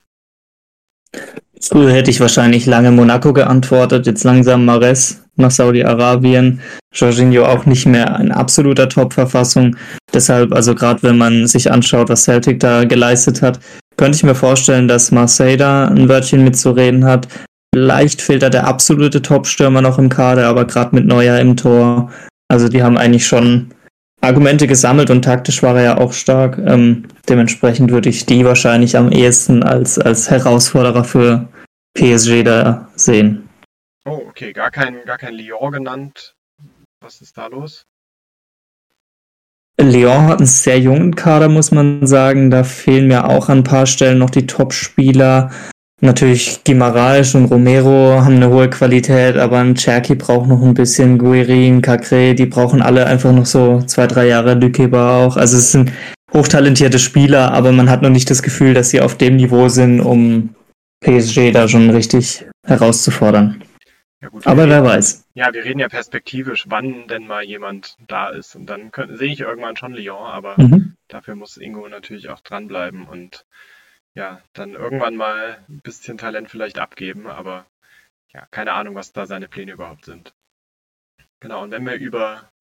Speaker 8: Früher hätte ich wahrscheinlich lange Monaco geantwortet, jetzt langsam Mares nach Saudi-Arabien. Jorginho auch nicht mehr in absoluter Top-Verfassung. Deshalb, also gerade wenn man sich anschaut, was Celtic da geleistet hat, könnte ich mir vorstellen, dass Marseille da ein Wörtchen mitzureden hat. Vielleicht fehlt da der absolute Top-Stürmer noch im Kader, aber gerade mit Neuer im Tor. Also die haben eigentlich schon Argumente gesammelt und taktisch war er ja auch stark. Ähm, dementsprechend würde ich die wahrscheinlich am ehesten als, als Herausforderer für PSG da sehen.
Speaker 5: Oh, okay, gar kein, gar kein Lyon genannt. Was ist da los?
Speaker 8: Lyon hat einen sehr jungen Kader, muss man sagen. Da fehlen mir auch an ein paar Stellen noch die Top-Spieler. Natürlich Guimaraes und Romero haben eine hohe Qualität, aber ein Cherky braucht noch ein bisschen, Guerin, Cacré, die brauchen alle einfach noch so zwei, drei Jahre, Lückeber auch. Also es sind hochtalentierte Spieler, aber man hat noch nicht das Gefühl, dass sie auf dem Niveau sind, um PSG da schon richtig herauszufordern.
Speaker 5: Ja gut,
Speaker 8: aber wer
Speaker 5: reden,
Speaker 8: weiß.
Speaker 5: Ja, wir reden ja perspektivisch, wann denn mal jemand da ist. Und dann sehe ich irgendwann schon Lyon, aber mhm. dafür muss Ingo natürlich auch dranbleiben und ja, dann irgendwann mal ein bisschen Talent vielleicht abgeben, aber ja, keine Ahnung, was da seine Pläne überhaupt sind. Genau, und wenn wir über,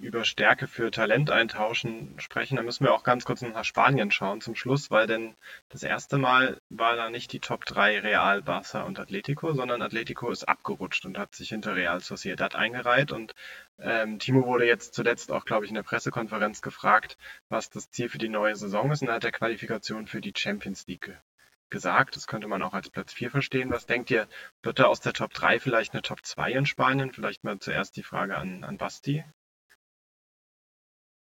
Speaker 5: über Stärke für Talent eintauschen sprechen, dann müssen wir auch ganz kurz nach Spanien schauen zum Schluss, weil denn das erste Mal war da nicht die Top 3 Real, Barça und Atletico, sondern Atletico ist abgerutscht und hat sich hinter Real Sociedad eingereiht und ähm, Timo wurde jetzt zuletzt auch, glaube ich, in der Pressekonferenz gefragt, was das Ziel für die neue Saison ist. Und er hat der Qualifikation für die Champions League gesagt. Das könnte man auch als Platz 4 verstehen. Was denkt ihr, wird da aus der Top 3 vielleicht eine Top 2 in Spanien? Vielleicht mal zuerst die Frage an, an Basti.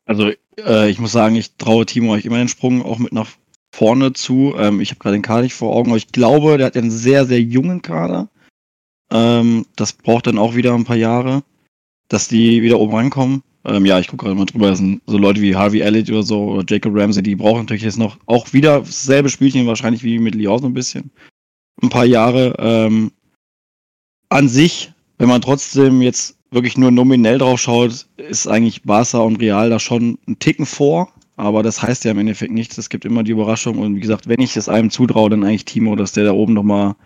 Speaker 7: Also äh, ich muss sagen, ich traue Timo euch immer den Sprung auch mit nach vorne zu. Ähm, ich habe gerade den Kader nicht vor Augen, aber ich glaube, der hat einen sehr, sehr jungen Kader. Ähm, das braucht dann auch wieder ein paar Jahre dass die wieder oben rankommen. Ähm, ja, ich gucke gerade mal drüber. Das sind so Leute wie Harvey Elliott oder so oder Jacob Ramsey, die brauchen natürlich jetzt noch auch wieder dasselbe Spielchen, wahrscheinlich wie mit Lyon so ein bisschen. Ein paar Jahre. Ähm, an sich, wenn man trotzdem jetzt wirklich nur nominell drauf schaut, ist eigentlich Barca und Real da schon ein Ticken vor. Aber das heißt ja im Endeffekt nichts. Es gibt immer die Überraschung. Und wie gesagt, wenn ich es einem zutraue, dann eigentlich Timo, dass der da oben nochmal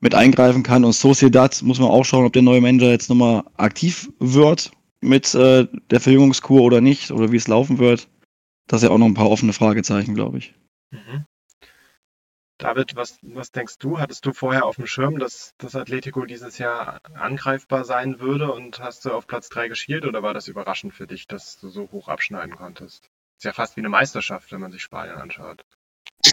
Speaker 7: mit eingreifen kann. Und Sociedad muss man auch schauen, ob der neue Manager jetzt nochmal aktiv wird mit äh, der Verjüngungskur oder nicht, oder wie es laufen wird. Das ist ja auch noch ein paar offene Fragezeichen, glaube ich. Mhm.
Speaker 5: David, was, was denkst du? Hattest du vorher auf dem Schirm, dass das Atletico dieses Jahr angreifbar sein würde und hast du auf Platz 3 geschielt oder war das überraschend für dich, dass du so hoch abschneiden konntest? Ist ja fast wie eine Meisterschaft, wenn man sich Spanien anschaut.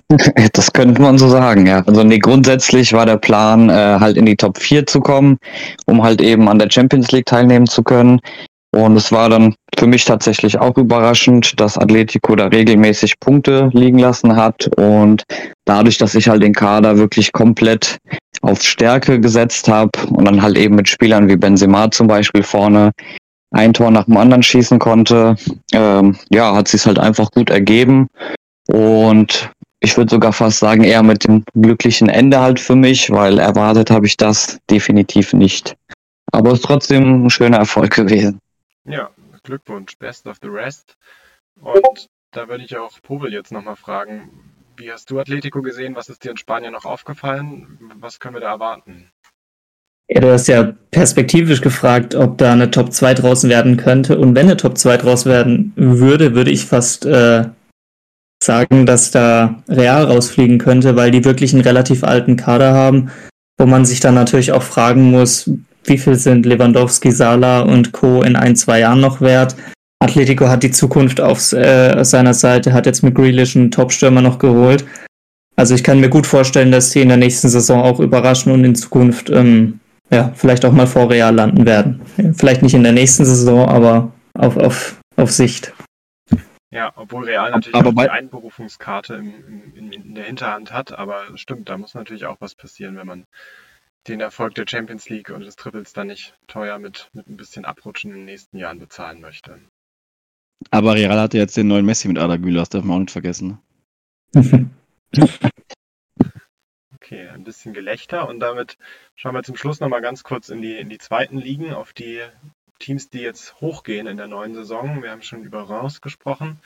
Speaker 6: Das könnte man so sagen, ja. Also nee, grundsätzlich war der Plan, äh, halt in die Top 4 zu kommen, um halt eben an der Champions League teilnehmen zu können. Und es war dann für mich tatsächlich auch überraschend, dass Atletico da regelmäßig Punkte liegen lassen hat. Und dadurch, dass ich halt den Kader wirklich komplett auf Stärke gesetzt habe und dann halt eben mit Spielern wie Benzema zum Beispiel vorne ein Tor nach dem anderen schießen konnte, ähm, ja, hat sich halt einfach gut ergeben. Und ich würde sogar fast sagen, eher mit dem glücklichen Ende halt für mich, weil erwartet habe ich das definitiv nicht. Aber es ist trotzdem ein schöner Erfolg gewesen.
Speaker 5: Ja, Glückwunsch, best of the rest. Und da würde ich auch Pobel jetzt nochmal fragen, wie hast du Atletico gesehen? Was ist dir in Spanien noch aufgefallen? Was können wir da erwarten?
Speaker 8: Ja, du hast ja perspektivisch gefragt, ob da eine Top 2 draußen werden könnte. Und wenn eine Top 2 draus werden würde, würde ich fast äh, sagen, dass da Real rausfliegen könnte, weil die wirklich einen relativ alten Kader haben, wo man sich dann natürlich auch fragen muss, wie viel sind Lewandowski, Sala und Co. in ein, zwei Jahren noch wert? Atletico hat die Zukunft auf äh, seiner Seite, hat jetzt mit Grealish einen Top-Stürmer noch geholt. Also ich kann mir gut vorstellen, dass sie in der nächsten Saison auch überraschen und in Zukunft ähm, ja, vielleicht auch mal vor Real landen werden. Vielleicht nicht in der nächsten Saison, aber auf, auf, auf Sicht.
Speaker 5: Ja, obwohl Real natürlich
Speaker 7: Aber
Speaker 5: auch die Einberufungskarte im, im, in, in der Hinterhand hat, aber stimmt, da muss natürlich auch was passieren, wenn man den Erfolg der Champions League und des Triples dann nicht teuer mit, mit ein bisschen Abrutschen in den nächsten Jahren bezahlen möchte.
Speaker 7: Aber Real hatte jetzt den neuen Messi mit Ada Güler, das darf man auch nicht vergessen.
Speaker 5: Okay, ein bisschen Gelächter und damit schauen wir zum Schluss nochmal ganz kurz in die, in die zweiten Ligen, auf die Teams, die jetzt hochgehen in der neuen Saison. Wir haben schon über Reims gesprochen.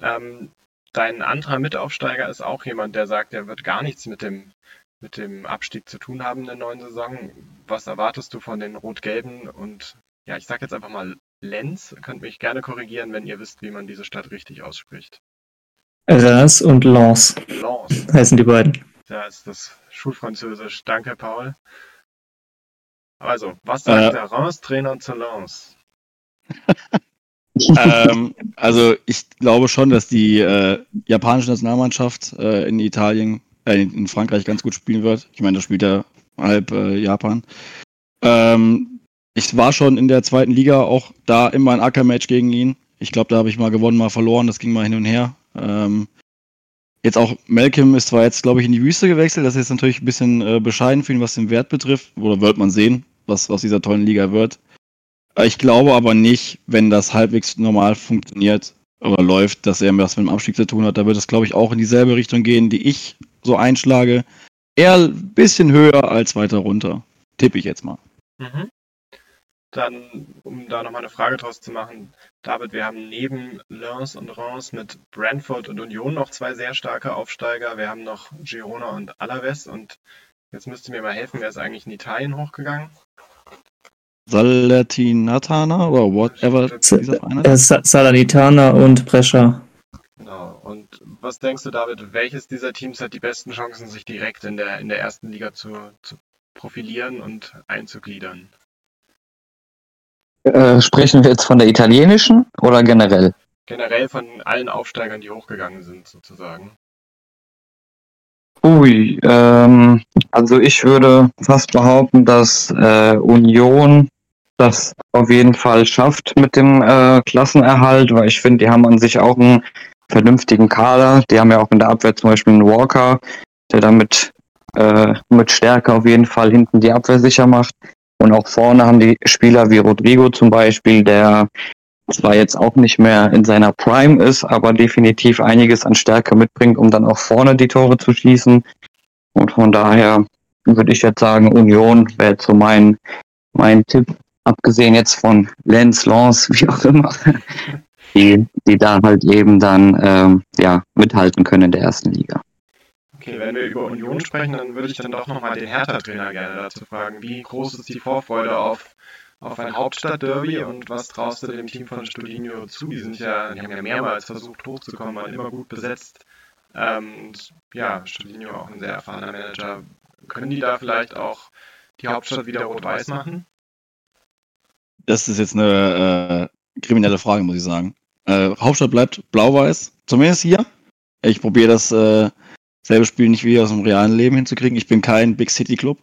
Speaker 5: Ähm, dein anderer Mitaufsteiger ist auch jemand, der sagt, er wird gar nichts mit dem, mit dem Abstieg zu tun haben in der neuen Saison. Was erwartest du von den Rot-Gelben? Und ja, ich sage jetzt einfach mal Lenz. Könnt mich gerne korrigieren, wenn ihr wisst, wie man diese Stadt richtig ausspricht.
Speaker 8: Reims und Lens
Speaker 5: Lens.
Speaker 8: heißen die beiden.
Speaker 5: Da ist das Schulfranzösisch. Danke, Paul. Also, was sagt
Speaker 7: Äh.
Speaker 5: der Reims-Trainer zu Lens?
Speaker 7: ähm, also ich glaube schon, dass die äh, japanische Nationalmannschaft äh, in Italien, äh, in in Frankreich ganz gut spielen wird. Ich meine, da spielt ja halb äh, Japan. Ähm, ich war schon in der zweiten Liga auch da immer ein Acker-Match gegen ihn. Ich glaube, da habe ich mal gewonnen, mal verloren. Das ging mal hin und her. Ähm, jetzt auch Malcolm ist zwar jetzt, glaube ich, in die Wüste gewechselt. Das ist natürlich ein bisschen äh, bescheiden für ihn, was den Wert betrifft. Oder wird man sehen, was aus dieser tollen Liga wird. Ich glaube aber nicht, wenn das halbwegs normal funktioniert oder läuft, dass er was mit dem Abstieg zu tun hat. Da wird es, glaube ich, auch in dieselbe Richtung gehen, die ich so einschlage. Eher ein bisschen höher als weiter runter. Tippe ich jetzt mal.
Speaker 5: Mhm. Dann, um da nochmal eine Frage draus zu machen, David, wir haben neben Lens und Reims mit Brentford und Union noch zwei sehr starke Aufsteiger. Wir haben noch Girona und Alaves und jetzt müsst ihr mir mal helfen, wer ist eigentlich in Italien hochgegangen?
Speaker 7: Salatinatana oder whatever
Speaker 8: Salernitana und Brescia.
Speaker 5: Genau. Und was denkst du, David, welches dieser Teams hat die besten Chancen, sich direkt in der, in der ersten Liga zu, zu profilieren und einzugliedern?
Speaker 6: Äh, sprechen wir jetzt von der italienischen oder generell?
Speaker 5: Generell von allen Aufsteigern, die hochgegangen sind, sozusagen.
Speaker 6: Ui, ähm, also ich würde fast behaupten, dass äh, Union das auf jeden Fall schafft mit dem äh, Klassenerhalt, weil ich finde, die haben an sich auch einen vernünftigen Kader. Die haben ja auch in der Abwehr zum Beispiel einen Walker, der damit äh, mit Stärke auf jeden Fall hinten die Abwehr sicher macht. Und auch vorne haben die Spieler wie Rodrigo zum Beispiel, der zwar jetzt auch nicht mehr in seiner Prime ist, aber definitiv einiges an Stärke mitbringt, um dann auch vorne die Tore zu schießen. Und von daher würde ich jetzt sagen, Union wäre so mein, mein Tipp, abgesehen jetzt von Lenz, Lens, wie auch immer, die, die da halt eben dann ähm, ja, mithalten können in der ersten Liga.
Speaker 5: Okay, wenn wir über Union sprechen, dann würde ich dann doch nochmal den Hertha-Trainer gerne dazu fragen. Wie groß ist die Vorfreude auf, auf ein Hauptstadtderby und was traust du dem Team von Studinho zu? Die sind ja, die haben ja mehrmals versucht hochzukommen, waren immer gut besetzt. Ähm, und ja, Studinho auch ein sehr erfahrener Manager. Können die da vielleicht auch die Hauptstadt wieder rot-weiß machen?
Speaker 7: Das ist jetzt eine äh, kriminelle Frage, muss ich sagen. Äh, Hauptstadt bleibt blau-weiß, zumindest hier. Ich probiere das äh, selbe Spiel nicht wie aus dem realen Leben hinzukriegen. Ich bin kein Big City Club.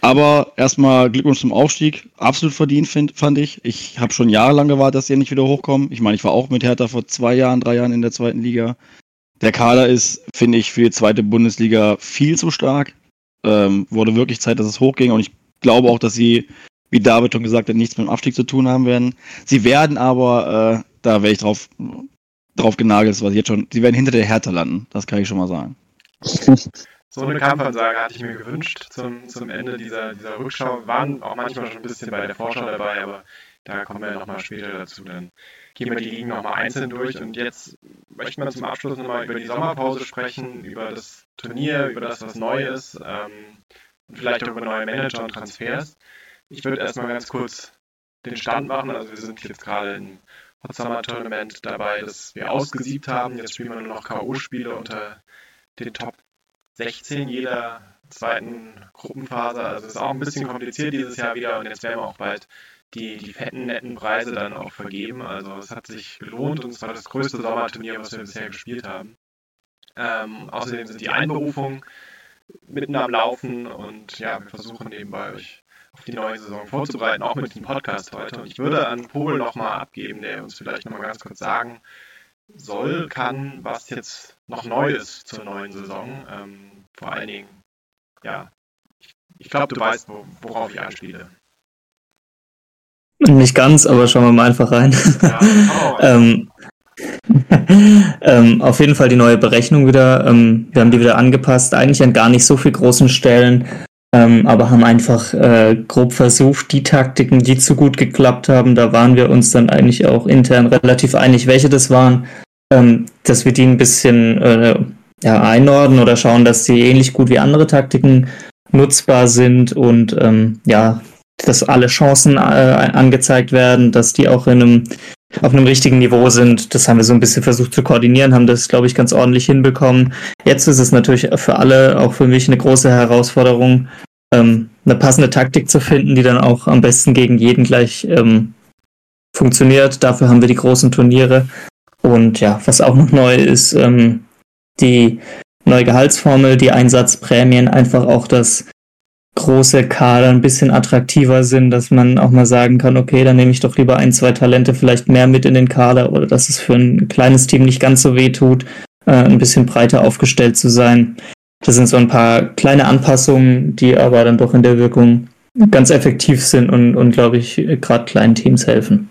Speaker 7: Aber erstmal Glückwunsch zum Aufstieg. Absolut verdient, find, fand ich. Ich habe schon jahrelang gewartet, dass die nicht wieder hochkommen. Ich meine, ich war auch mit Hertha vor zwei Jahren, drei Jahren in der zweiten Liga. Der Kader ist, finde ich, für die zweite Bundesliga viel zu stark. Ähm, wurde wirklich Zeit, dass es hochging. Und ich glaube auch, dass sie, wie David schon gesagt hat, nichts mit dem Abstieg zu tun haben werden. Sie werden aber, äh, da wäre ich drauf, drauf genagelt, das was ich jetzt schon, sie werden hinter der Hertha landen. Das kann ich schon mal sagen.
Speaker 5: So eine Kampfansage hatte ich mir gewünscht zum, zum Ende dieser, dieser Rückschau. Wir waren auch manchmal schon ein bisschen bei der Vorschau dabei, aber da kommen wir nochmal später dazu. Dann gehen wir die Ligen nochmal einzeln durch. Und jetzt möchten wir zum Abschluss nochmal über die Sommerpause sprechen, über das Turnier, über das, was neu ist ähm, und vielleicht auch über neue Manager und Transfers. Ich würde erstmal ganz kurz den Stand machen. Also wir sind jetzt gerade im Hot Summer Tournament dabei, das wir ausgesiebt haben. Jetzt spielen wir nur noch K.O.-Spiele unter den Top 16 jeder zweiten Gruppenphase. Also es ist auch ein bisschen kompliziert dieses Jahr wieder und jetzt werden wir auch bald die, die fetten, netten Preise dann auch vergeben. Also es hat sich gelohnt und es war das größte Sommerturnier, was wir bisher gespielt haben. Ähm, außerdem sind die Einberufungen mitten am Laufen und ja, wir versuchen nebenbei euch die neue Saison vorzubereiten, auch mit dem Podcast heute. Und ich würde an Pol nochmal abgeben, der uns vielleicht nochmal ganz kurz sagen soll, kann, was jetzt noch neu ist zur neuen Saison. Ähm, vor allen Dingen, ja, ich, ich glaube, du weißt, wo, worauf ich anspiele.
Speaker 8: Nicht ganz, aber schauen wir mal einfach rein. Ja, ähm, ähm, auf jeden Fall die neue Berechnung wieder. Ähm, wir haben die wieder angepasst, eigentlich an gar nicht so viel großen Stellen, ähm, aber haben einfach äh, grob versucht, die Taktiken, die zu gut geklappt haben, da waren wir uns dann eigentlich auch intern relativ einig, welche das waren, ähm, dass wir die ein bisschen äh, ja, einordnen oder schauen, dass sie ähnlich gut wie andere Taktiken nutzbar sind und ähm, ja, dass alle Chancen äh, angezeigt werden, dass die auch in einem, auf einem richtigen Niveau sind. Das haben wir so ein bisschen versucht zu koordinieren, haben das, glaube ich, ganz ordentlich hinbekommen. Jetzt ist es natürlich für alle, auch für mich, eine große Herausforderung, ähm, eine passende Taktik zu finden, die dann auch am besten gegen jeden gleich ähm, funktioniert. Dafür haben wir die großen Turniere. Und ja, was auch noch neu ist, ähm, die neue Gehaltsformel, die Einsatzprämien, einfach auch das große Kader ein bisschen attraktiver sind, dass man auch mal sagen kann, okay, dann nehme ich doch lieber ein, zwei Talente vielleicht mehr mit in den Kader oder dass es für ein kleines Team nicht ganz so weh tut, äh, ein bisschen breiter aufgestellt zu sein. Das sind so ein paar kleine Anpassungen, die aber dann doch in der Wirkung ganz effektiv sind und, und glaube ich, gerade kleinen Teams helfen.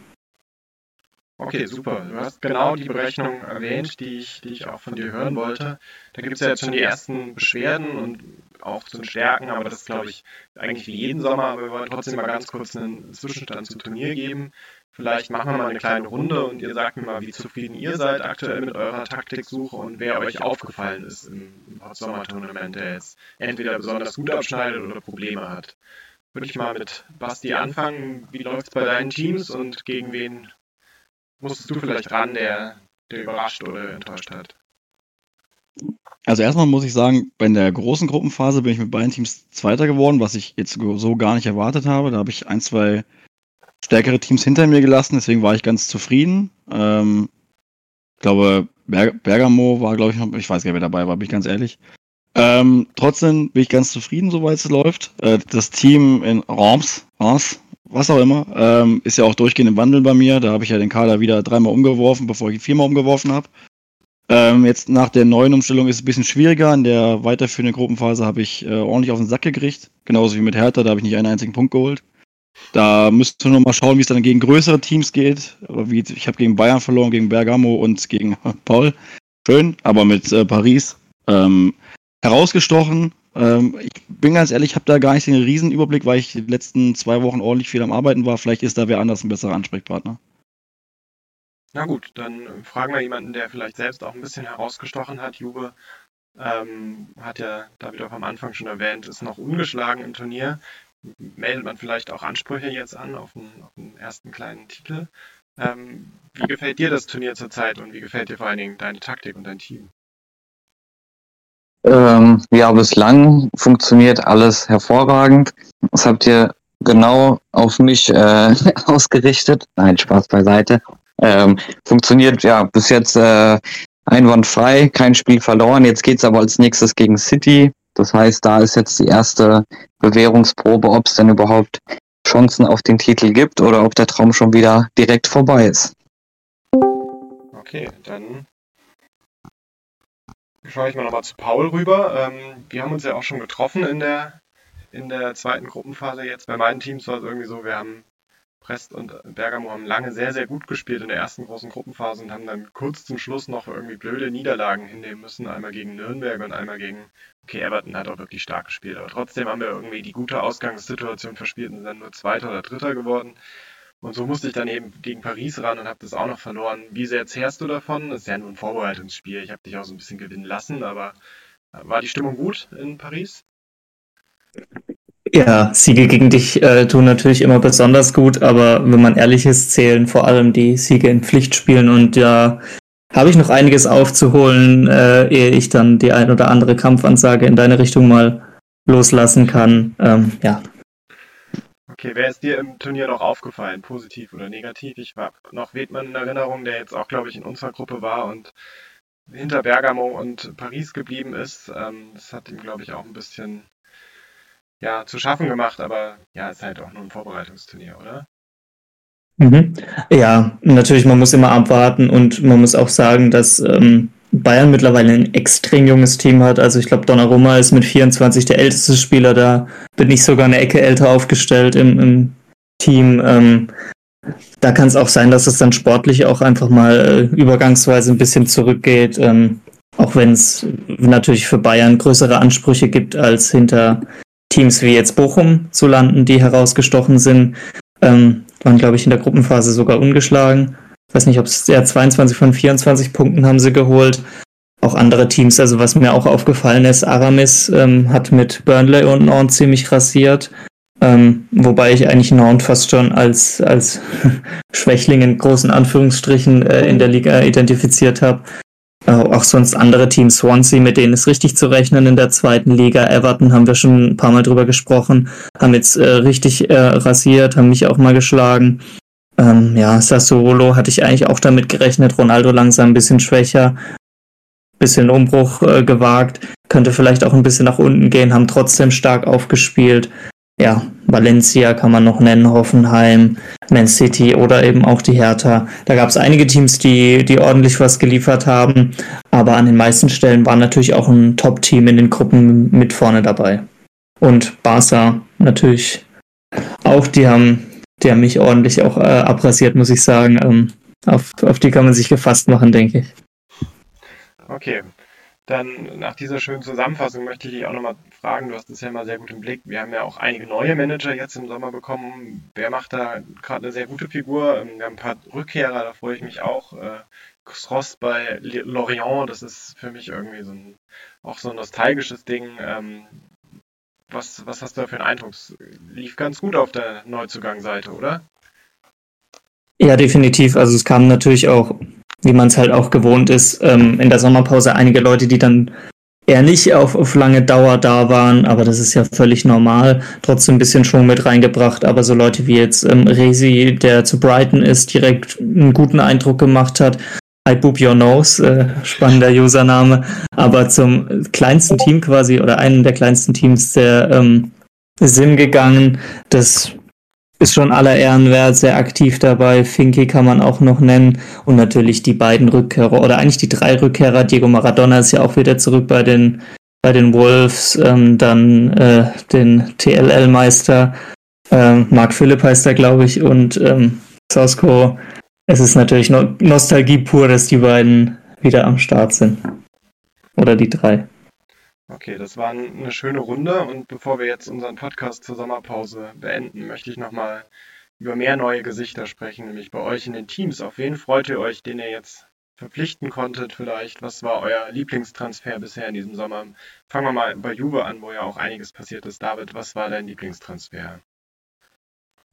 Speaker 5: Okay, super. Du hast genau die Berechnung erwähnt, die ich, die ich auch von dir hören wollte. Da gibt es ja jetzt schon die ersten Beschwerden und auch zu den Stärken, aber das glaube ich, eigentlich wie jeden Sommer. Aber wir wollen trotzdem mal ganz kurz einen Zwischenstand zum Turnier geben. Vielleicht machen wir mal eine kleine Runde und ihr sagt mir mal, wie zufrieden ihr seid aktuell mit eurer Taktiksuche und wer euch aufgefallen ist im, im der jetzt entweder besonders gut abschneidet oder Probleme hat. Würde ich mal mit Basti anfangen. Wie läuft es bei deinen Teams und gegen wen musstest du vielleicht ran, der, der überrascht oder enttäuscht hat?
Speaker 7: Also erstmal muss ich sagen, bei der großen Gruppenphase bin ich mit beiden Teams Zweiter geworden, was ich jetzt so gar nicht erwartet habe. Da habe ich ein, zwei stärkere Teams hinter mir gelassen, deswegen war ich ganz zufrieden. Ähm, ich glaube, Ber Bergamo war, glaube ich, noch, ich weiß gar nicht, wer dabei war, bin ich ganz ehrlich. Ähm, trotzdem bin ich ganz zufrieden, soweit es läuft. Äh, das Team in Reims, Reims was auch immer, ähm, ist ja auch durchgehend im Wandel bei mir. Da habe ich ja den Kader wieder dreimal umgeworfen, bevor ich ihn viermal umgeworfen habe. Ähm, jetzt nach der neuen Umstellung ist es ein bisschen schwieriger. In der weiterführenden Gruppenphase habe ich äh, ordentlich auf den Sack gekriegt. Genauso wie mit Hertha, da habe ich nicht einen einzigen Punkt geholt. Da müsst ihr noch mal schauen, wie es dann gegen größere Teams geht. Ich habe gegen Bayern verloren, gegen Bergamo und gegen Paul. Schön, aber mit äh, Paris ähm, herausgestochen. Ähm, ich bin ganz ehrlich, ich habe da gar nicht den Riesenüberblick, weil ich die letzten zwei Wochen ordentlich viel am Arbeiten war. Vielleicht ist da wer anders ein besserer Ansprechpartner.
Speaker 5: Na gut, dann fragen wir jemanden, der vielleicht selbst auch ein bisschen herausgestochen hat. Jube ähm, hat ja David auch am Anfang schon erwähnt, ist noch ungeschlagen im Turnier. Meldet man vielleicht auch Ansprüche jetzt an auf einen, auf einen ersten kleinen Titel. Ähm, wie gefällt dir das Turnier zurzeit und wie gefällt dir vor allen Dingen deine Taktik und dein Team?
Speaker 6: Ähm, ja, bislang funktioniert alles hervorragend. Das habt ihr genau auf mich äh, ausgerichtet. Nein, Spaß beiseite. Ähm, funktioniert ja bis jetzt äh, einwandfrei, kein Spiel verloren. Jetzt geht's aber als nächstes gegen City. Das heißt, da ist jetzt die erste Bewährungsprobe, ob es denn überhaupt Chancen auf den Titel gibt oder ob der Traum schon wieder direkt vorbei ist.
Speaker 5: Okay, dann schaue ich mal nochmal zu Paul rüber. Ähm, wir haben uns ja auch schon getroffen in der, in der zweiten Gruppenphase jetzt. Bei meinen Teams war es irgendwie so, wir haben Brest und Bergamo haben lange sehr, sehr gut gespielt in der ersten großen Gruppenphase und haben dann kurz zum Schluss noch irgendwie blöde Niederlagen hinnehmen müssen. Einmal gegen Nürnberg und einmal gegen, okay, Everton hat auch wirklich stark gespielt, aber trotzdem haben wir irgendwie die gute Ausgangssituation verspielt und sind dann nur Zweiter oder Dritter geworden. Und so musste ich dann eben gegen Paris ran und habe das auch noch verloren. Wie sehr zehrst du davon? Das ist ja nur ein Vorbereitungsspiel. Ich habe dich auch so ein bisschen gewinnen lassen, aber äh, war die Stimmung gut in Paris?
Speaker 8: Ja, Siege gegen dich äh, tun natürlich immer besonders gut, aber wenn man ehrlich ist, zählen vor allem die Siege in Pflichtspielen und ja, habe ich noch einiges aufzuholen, äh, ehe ich dann die ein oder andere Kampfansage in deine Richtung mal loslassen kann. Ähm, ja,
Speaker 5: Okay, wer ist dir im Turnier noch aufgefallen, positiv oder negativ? Ich habe noch Wedmann in Erinnerung, der jetzt auch, glaube ich, in unserer Gruppe war und hinter Bergamo und Paris geblieben ist. Ähm, das hat ihm, glaube ich, auch ein bisschen ja, zu schaffen gemacht, aber ja, ist halt auch nur ein Vorbereitungsturnier, oder?
Speaker 8: Mhm. Ja, natürlich, man muss immer abwarten und man muss auch sagen, dass ähm, Bayern mittlerweile ein extrem junges Team hat. Also ich glaube, Donnarumma ist mit 24 der älteste Spieler. Da bin ich sogar eine Ecke älter aufgestellt im, im Team. Ähm, da kann es auch sein, dass es dann sportlich auch einfach mal äh, übergangsweise ein bisschen zurückgeht. Ähm, auch wenn es natürlich für Bayern größere Ansprüche gibt, als hinter Teams wie jetzt Bochum zu landen, die herausgestochen sind. Ähm, waren, glaube ich, in der Gruppenphase sogar ungeschlagen weiß nicht, ob es ja 22 von 24 Punkten haben sie geholt. Auch andere Teams, also was mir auch aufgefallen ist, Aramis ähm, hat mit Burnley und Nantes ziemlich rasiert. Ähm, wobei ich eigentlich Nantes fast schon als, als Schwächling in großen Anführungsstrichen äh, in der Liga identifiziert habe. Äh, auch sonst andere Teams, Swansea, mit denen ist richtig zu rechnen in der zweiten Liga. Everton haben wir schon ein paar Mal drüber gesprochen, haben jetzt äh, richtig äh, rasiert, haben mich auch mal geschlagen. Ähm, ja, Sassuolo hatte ich eigentlich auch damit gerechnet. Ronaldo langsam ein bisschen schwächer, bisschen Umbruch äh, gewagt, könnte vielleicht auch ein bisschen nach unten gehen, haben trotzdem stark aufgespielt. Ja, Valencia kann man noch nennen, Hoffenheim, Man City oder eben auch die Hertha. Da gab es einige Teams, die, die ordentlich was geliefert haben, aber an den meisten Stellen war natürlich auch ein Top-Team in den Gruppen mit vorne dabei. Und Barca natürlich auch, die haben die haben mich ordentlich auch äh, abrasiert, muss ich sagen. Ähm, auf, auf die kann man sich gefasst machen, denke ich.
Speaker 5: Okay. Dann nach dieser schönen Zusammenfassung möchte ich dich auch nochmal fragen, du hast es ja mal sehr gut im Blick. Wir haben ja auch einige neue Manager jetzt im Sommer bekommen. Wer macht da gerade eine sehr gute Figur? Ähm, wir haben ein paar Rückkehrer, da freue ich mich auch. Äh, Cross bei Lorient, das ist für mich irgendwie so ein, auch so ein nostalgisches Ding. Ähm, was, was hast du da für einen Eindruck? Es lief ganz gut auf der Neuzugangseite, oder?
Speaker 8: Ja, definitiv. Also es kamen natürlich auch, wie man es halt auch gewohnt ist, ähm, in der Sommerpause einige Leute, die dann eher nicht auf, auf lange Dauer da waren, aber das ist ja völlig normal. Trotzdem ein bisschen Schwung mit reingebracht, aber so Leute wie jetzt ähm, Resi, der zu Brighton ist, direkt einen guten Eindruck gemacht hat. I Boop Your Nose, äh, spannender Username, aber zum kleinsten Team quasi oder einem der kleinsten Teams der ähm, Sim gegangen. Das ist schon aller Ehren wert, sehr aktiv dabei. Finke kann man auch noch nennen und natürlich die beiden Rückkehrer oder eigentlich die drei Rückkehrer. Diego Maradona ist ja auch wieder zurück bei den bei den Wolves, ähm, dann äh, den TLL-Meister, äh, Mark Philipp heißt er, glaube ich, und ähm, Sosko es ist natürlich no Nostalgie pur, dass die beiden wieder am Start sind. Oder die drei.
Speaker 5: Okay, das war eine schöne Runde und bevor wir jetzt unseren Podcast zur Sommerpause beenden, möchte ich nochmal über mehr neue Gesichter sprechen, nämlich bei euch in den Teams. Auf wen freut ihr euch, den ihr jetzt verpflichten konntet vielleicht? Was war euer Lieblingstransfer bisher in diesem Sommer? Fangen wir mal bei Juve an, wo ja auch einiges passiert ist. David, was war dein Lieblingstransfer?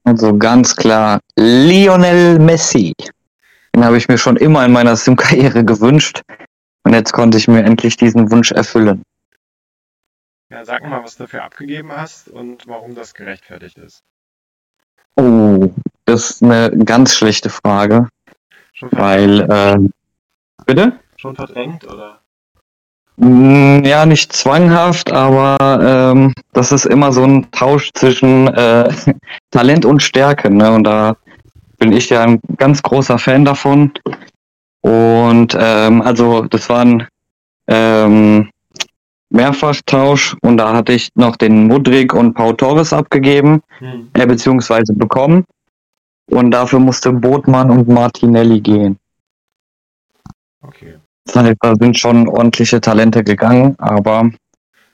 Speaker 6: Also ganz klar, Lionel Messi. Den habe ich mir schon immer in meiner Sim-Karriere gewünscht. Und jetzt konnte ich mir endlich diesen Wunsch erfüllen.
Speaker 5: Ja, sag mal, was du dafür abgegeben hast und warum das gerechtfertigt ist.
Speaker 6: Oh, das ist eine ganz schlechte Frage. weil, äh, bitte?
Speaker 5: Schon verdrängt, oder?
Speaker 6: Mm, ja, nicht zwanghaft, aber ähm, das ist immer so ein Tausch zwischen äh, Talent und Stärke. Ne? Und da bin ich ja ein ganz großer Fan davon. Und ähm, also das war ein ähm, Mehrfachtausch und da hatte ich noch den Mudrik und Pau Torres abgegeben, hm. äh, beziehungsweise bekommen. Und dafür musste Botmann und Martinelli gehen.
Speaker 5: Okay.
Speaker 6: Da sind schon ordentliche Talente gegangen, aber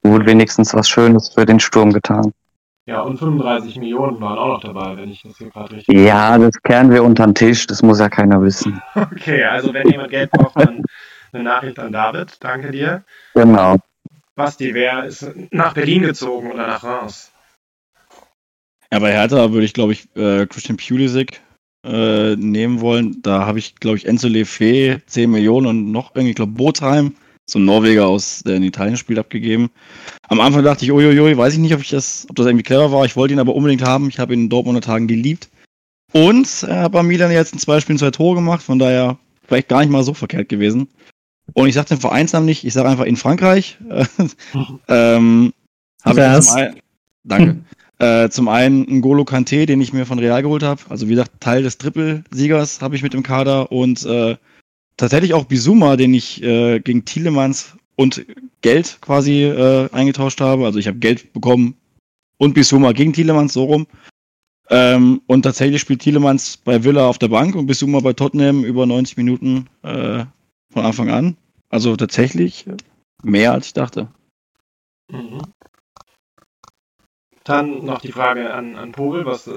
Speaker 6: wurde wenigstens was Schönes für den Sturm getan.
Speaker 5: Ja, und 35 Millionen waren auch noch dabei, wenn ich das hier gerade richtig.
Speaker 6: Ja, das kehren wir unter den Tisch, das muss ja keiner wissen.
Speaker 5: Okay, also wenn jemand Geld braucht, dann eine Nachricht an David. Danke dir.
Speaker 6: Genau.
Speaker 5: Basti, wer ist nach Berlin gezogen oder nach Reims?
Speaker 7: Ja, bei Hertha würde ich, glaube ich, äh, Christian Pulisic äh, nehmen wollen. Da habe ich, glaube ich, Enzo Lefe 10 Millionen und noch irgendwie, glaube, Botheim so ein Norweger aus, der in Italien spielt, abgegeben. Am Anfang dachte ich, uiuiui, weiß ich nicht, ob ich das, ob das irgendwie clever war. Ich wollte ihn aber unbedingt haben. Ich habe ihn in Dortmunder Tagen geliebt. Und er hat bei Milan jetzt in zwei Spielen zwei Tore gemacht, von daher vielleicht gar nicht mal so verkehrt gewesen. Und ich sage den Vereinsnamen nicht, ich sage einfach in Frankreich. ähm, habe ich zum einen, danke. Äh, zum einen N'Golo Kante, den ich mir von Real geholt habe. Also wie gesagt, Teil des Triple-Siegers habe ich mit dem Kader. Und äh, tatsächlich auch Bizuma, den ich äh, gegen Tielemans und Geld quasi äh, eingetauscht habe. Also ich habe Geld bekommen und Bizuma gegen Tielemans, so rum. Ähm, und tatsächlich spielt Tielemans bei Villa auf der Bank und Bizuma bei Tottenham über 90 Minuten äh, von Anfang an. Also tatsächlich mehr als ich dachte.
Speaker 5: Mhm. Dann noch die Frage an, an Pobel, was,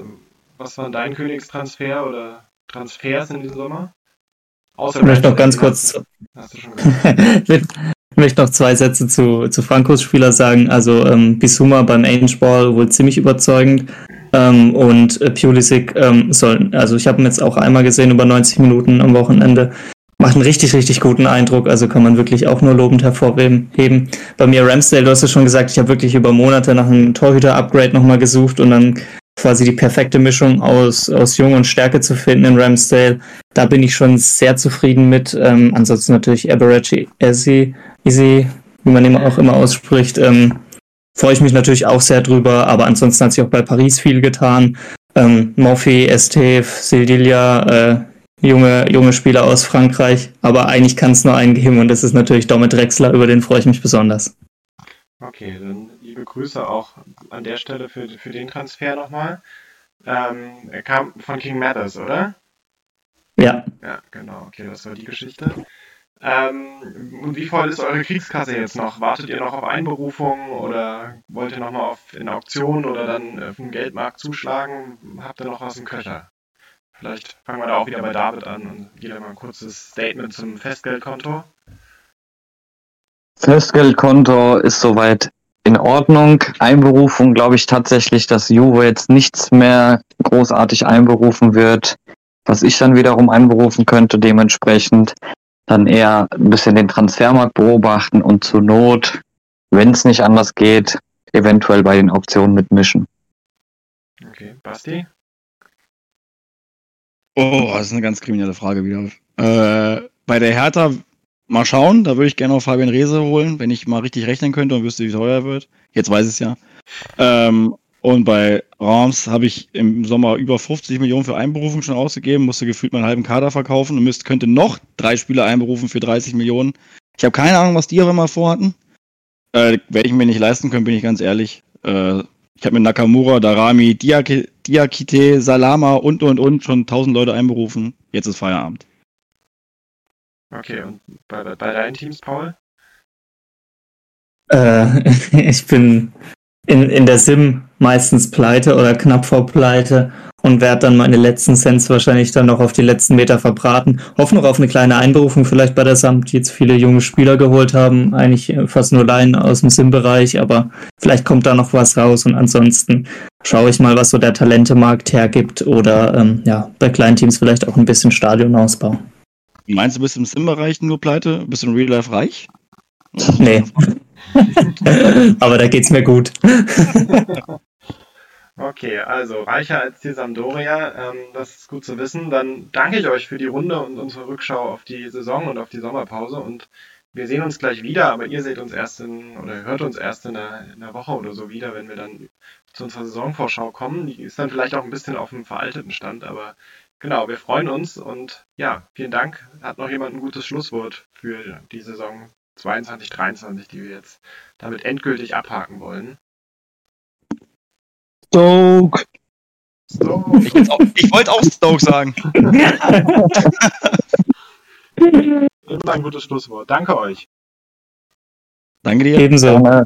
Speaker 5: was war dein Königstransfer oder Transfers in diesem Sommer?
Speaker 8: Außer ich möchte noch ganz kurz. Hast du schon ich möchte noch zwei Sätze zu, zu Frankos Spieler sagen. Also ähm, Bisuma beim Ange Ball wohl ziemlich überzeugend. Ähm, und äh, Pulisic ähm, soll, also ich habe ihn jetzt auch einmal gesehen über 90 Minuten am Wochenende. Macht einen richtig, richtig guten Eindruck, also kann man wirklich auch nur lobend hervorheben. Bei mir Ramsdale, du hast es schon gesagt, ich habe wirklich über Monate nach einem Torhüter-Upgrade nochmal gesucht und dann quasi die perfekte Mischung aus, aus Jung und Stärke zu finden in Ramsdale. Da bin ich schon sehr zufrieden mit. Ähm, ansonsten natürlich Aberachi Easy, Easy, wie man ihn auch immer ausspricht. Ähm, freue ich mich natürlich auch sehr drüber, aber ansonsten hat sich auch bei Paris viel getan. Ähm, Morphy, Esteve, Sildilia, äh, junge, junge Spieler aus Frankreich, aber eigentlich kann es nur einen geben und das ist natürlich Domit Drexler, über den freue ich mich besonders.
Speaker 5: Okay, dann liebe Grüße auch an der Stelle für, für den Transfer nochmal. Ähm, er kam von King Matters, oder?
Speaker 8: Ja.
Speaker 5: Ja, genau, okay, das war die Geschichte. Ähm, und wie voll ist eure Kriegskasse jetzt noch? Wartet ihr noch auf Einberufung oder wollt ihr nochmal auf in Auktion oder dann auf dem Geldmarkt zuschlagen? Habt ihr noch was im Köcher? Vielleicht fangen wir da auch wieder bei David an und jeder mal ein kurzes Statement zum Festgeldkonto.
Speaker 6: Festgeldkonto ist soweit in Ordnung. Einberufung glaube ich tatsächlich, dass Juve jetzt nichts mehr großartig einberufen wird, was ich dann wiederum einberufen könnte. Dementsprechend dann eher ein bisschen den Transfermarkt beobachten und zur Not, wenn es nicht anders geht, eventuell bei den Auktionen mitmischen.
Speaker 5: Okay, Basti?
Speaker 7: Oh, das ist eine ganz kriminelle Frage wieder. Äh, bei der Hertha mal schauen, da würde ich gerne noch Fabian Rehse holen, wenn ich mal richtig rechnen könnte und wüsste, wie teuer er wird. Jetzt weiß ich es ja. Ähm, und bei Rams habe ich im Sommer über 50 Millionen für Einberufung schon ausgegeben, musste gefühlt meinen halben Kader verkaufen und müsste, könnte noch drei Spieler einberufen für 30 Millionen. Ich habe keine Ahnung, was die auch immer vorhatten. Äh, Werde ich mir nicht leisten können, bin ich ganz ehrlich. Äh, ich habe mit Nakamura, Darami, Diak Diakite, Salama und und und schon 1000 Leute einberufen. Jetzt ist Feierabend.
Speaker 5: Okay, und bei, bei deinen Teams, Paul?
Speaker 8: Äh, ich bin in, in der Sim meistens pleite oder knapp vor pleite und werde dann meine letzten Cents wahrscheinlich dann noch auf die letzten Meter verbraten. Hoffe noch auf eine kleine Einberufung vielleicht bei der Samt, die jetzt viele junge Spieler geholt haben. Eigentlich fast nur Laien aus dem Sim-Bereich, aber vielleicht kommt da noch was raus und ansonsten schaue ich mal, was so der Talentemarkt hergibt oder ähm, ja, bei kleinen Teams vielleicht auch ein bisschen Stadionausbau.
Speaker 7: Meinst du, bist im Sim-Bereich nur pleite? Bist du in Real Life reich?
Speaker 8: Nee. Aber da geht's mir gut.
Speaker 5: Okay, also reicher als die Sampdoria, ähm, das ist gut zu wissen. Dann danke ich euch für die Runde und unsere Rückschau auf die Saison und auf die Sommerpause und wir sehen uns gleich wieder, aber ihr seht uns erst in oder hört uns erst in einer, in einer Woche oder so wieder, wenn wir dann zu unserer Saisonvorschau kommen. Die ist dann vielleicht auch ein bisschen auf einem veralteten Stand, aber genau, wir freuen uns und ja, vielen Dank. Hat noch jemand ein gutes Schlusswort für die Saison 22, 23, die wir jetzt damit endgültig abhaken wollen?
Speaker 7: Stoke. Stoke. Ich, ich wollte auch Stoke sagen.
Speaker 5: Immer ein gutes Schlusswort. Danke euch.
Speaker 7: Danke dir.
Speaker 8: Ebenso.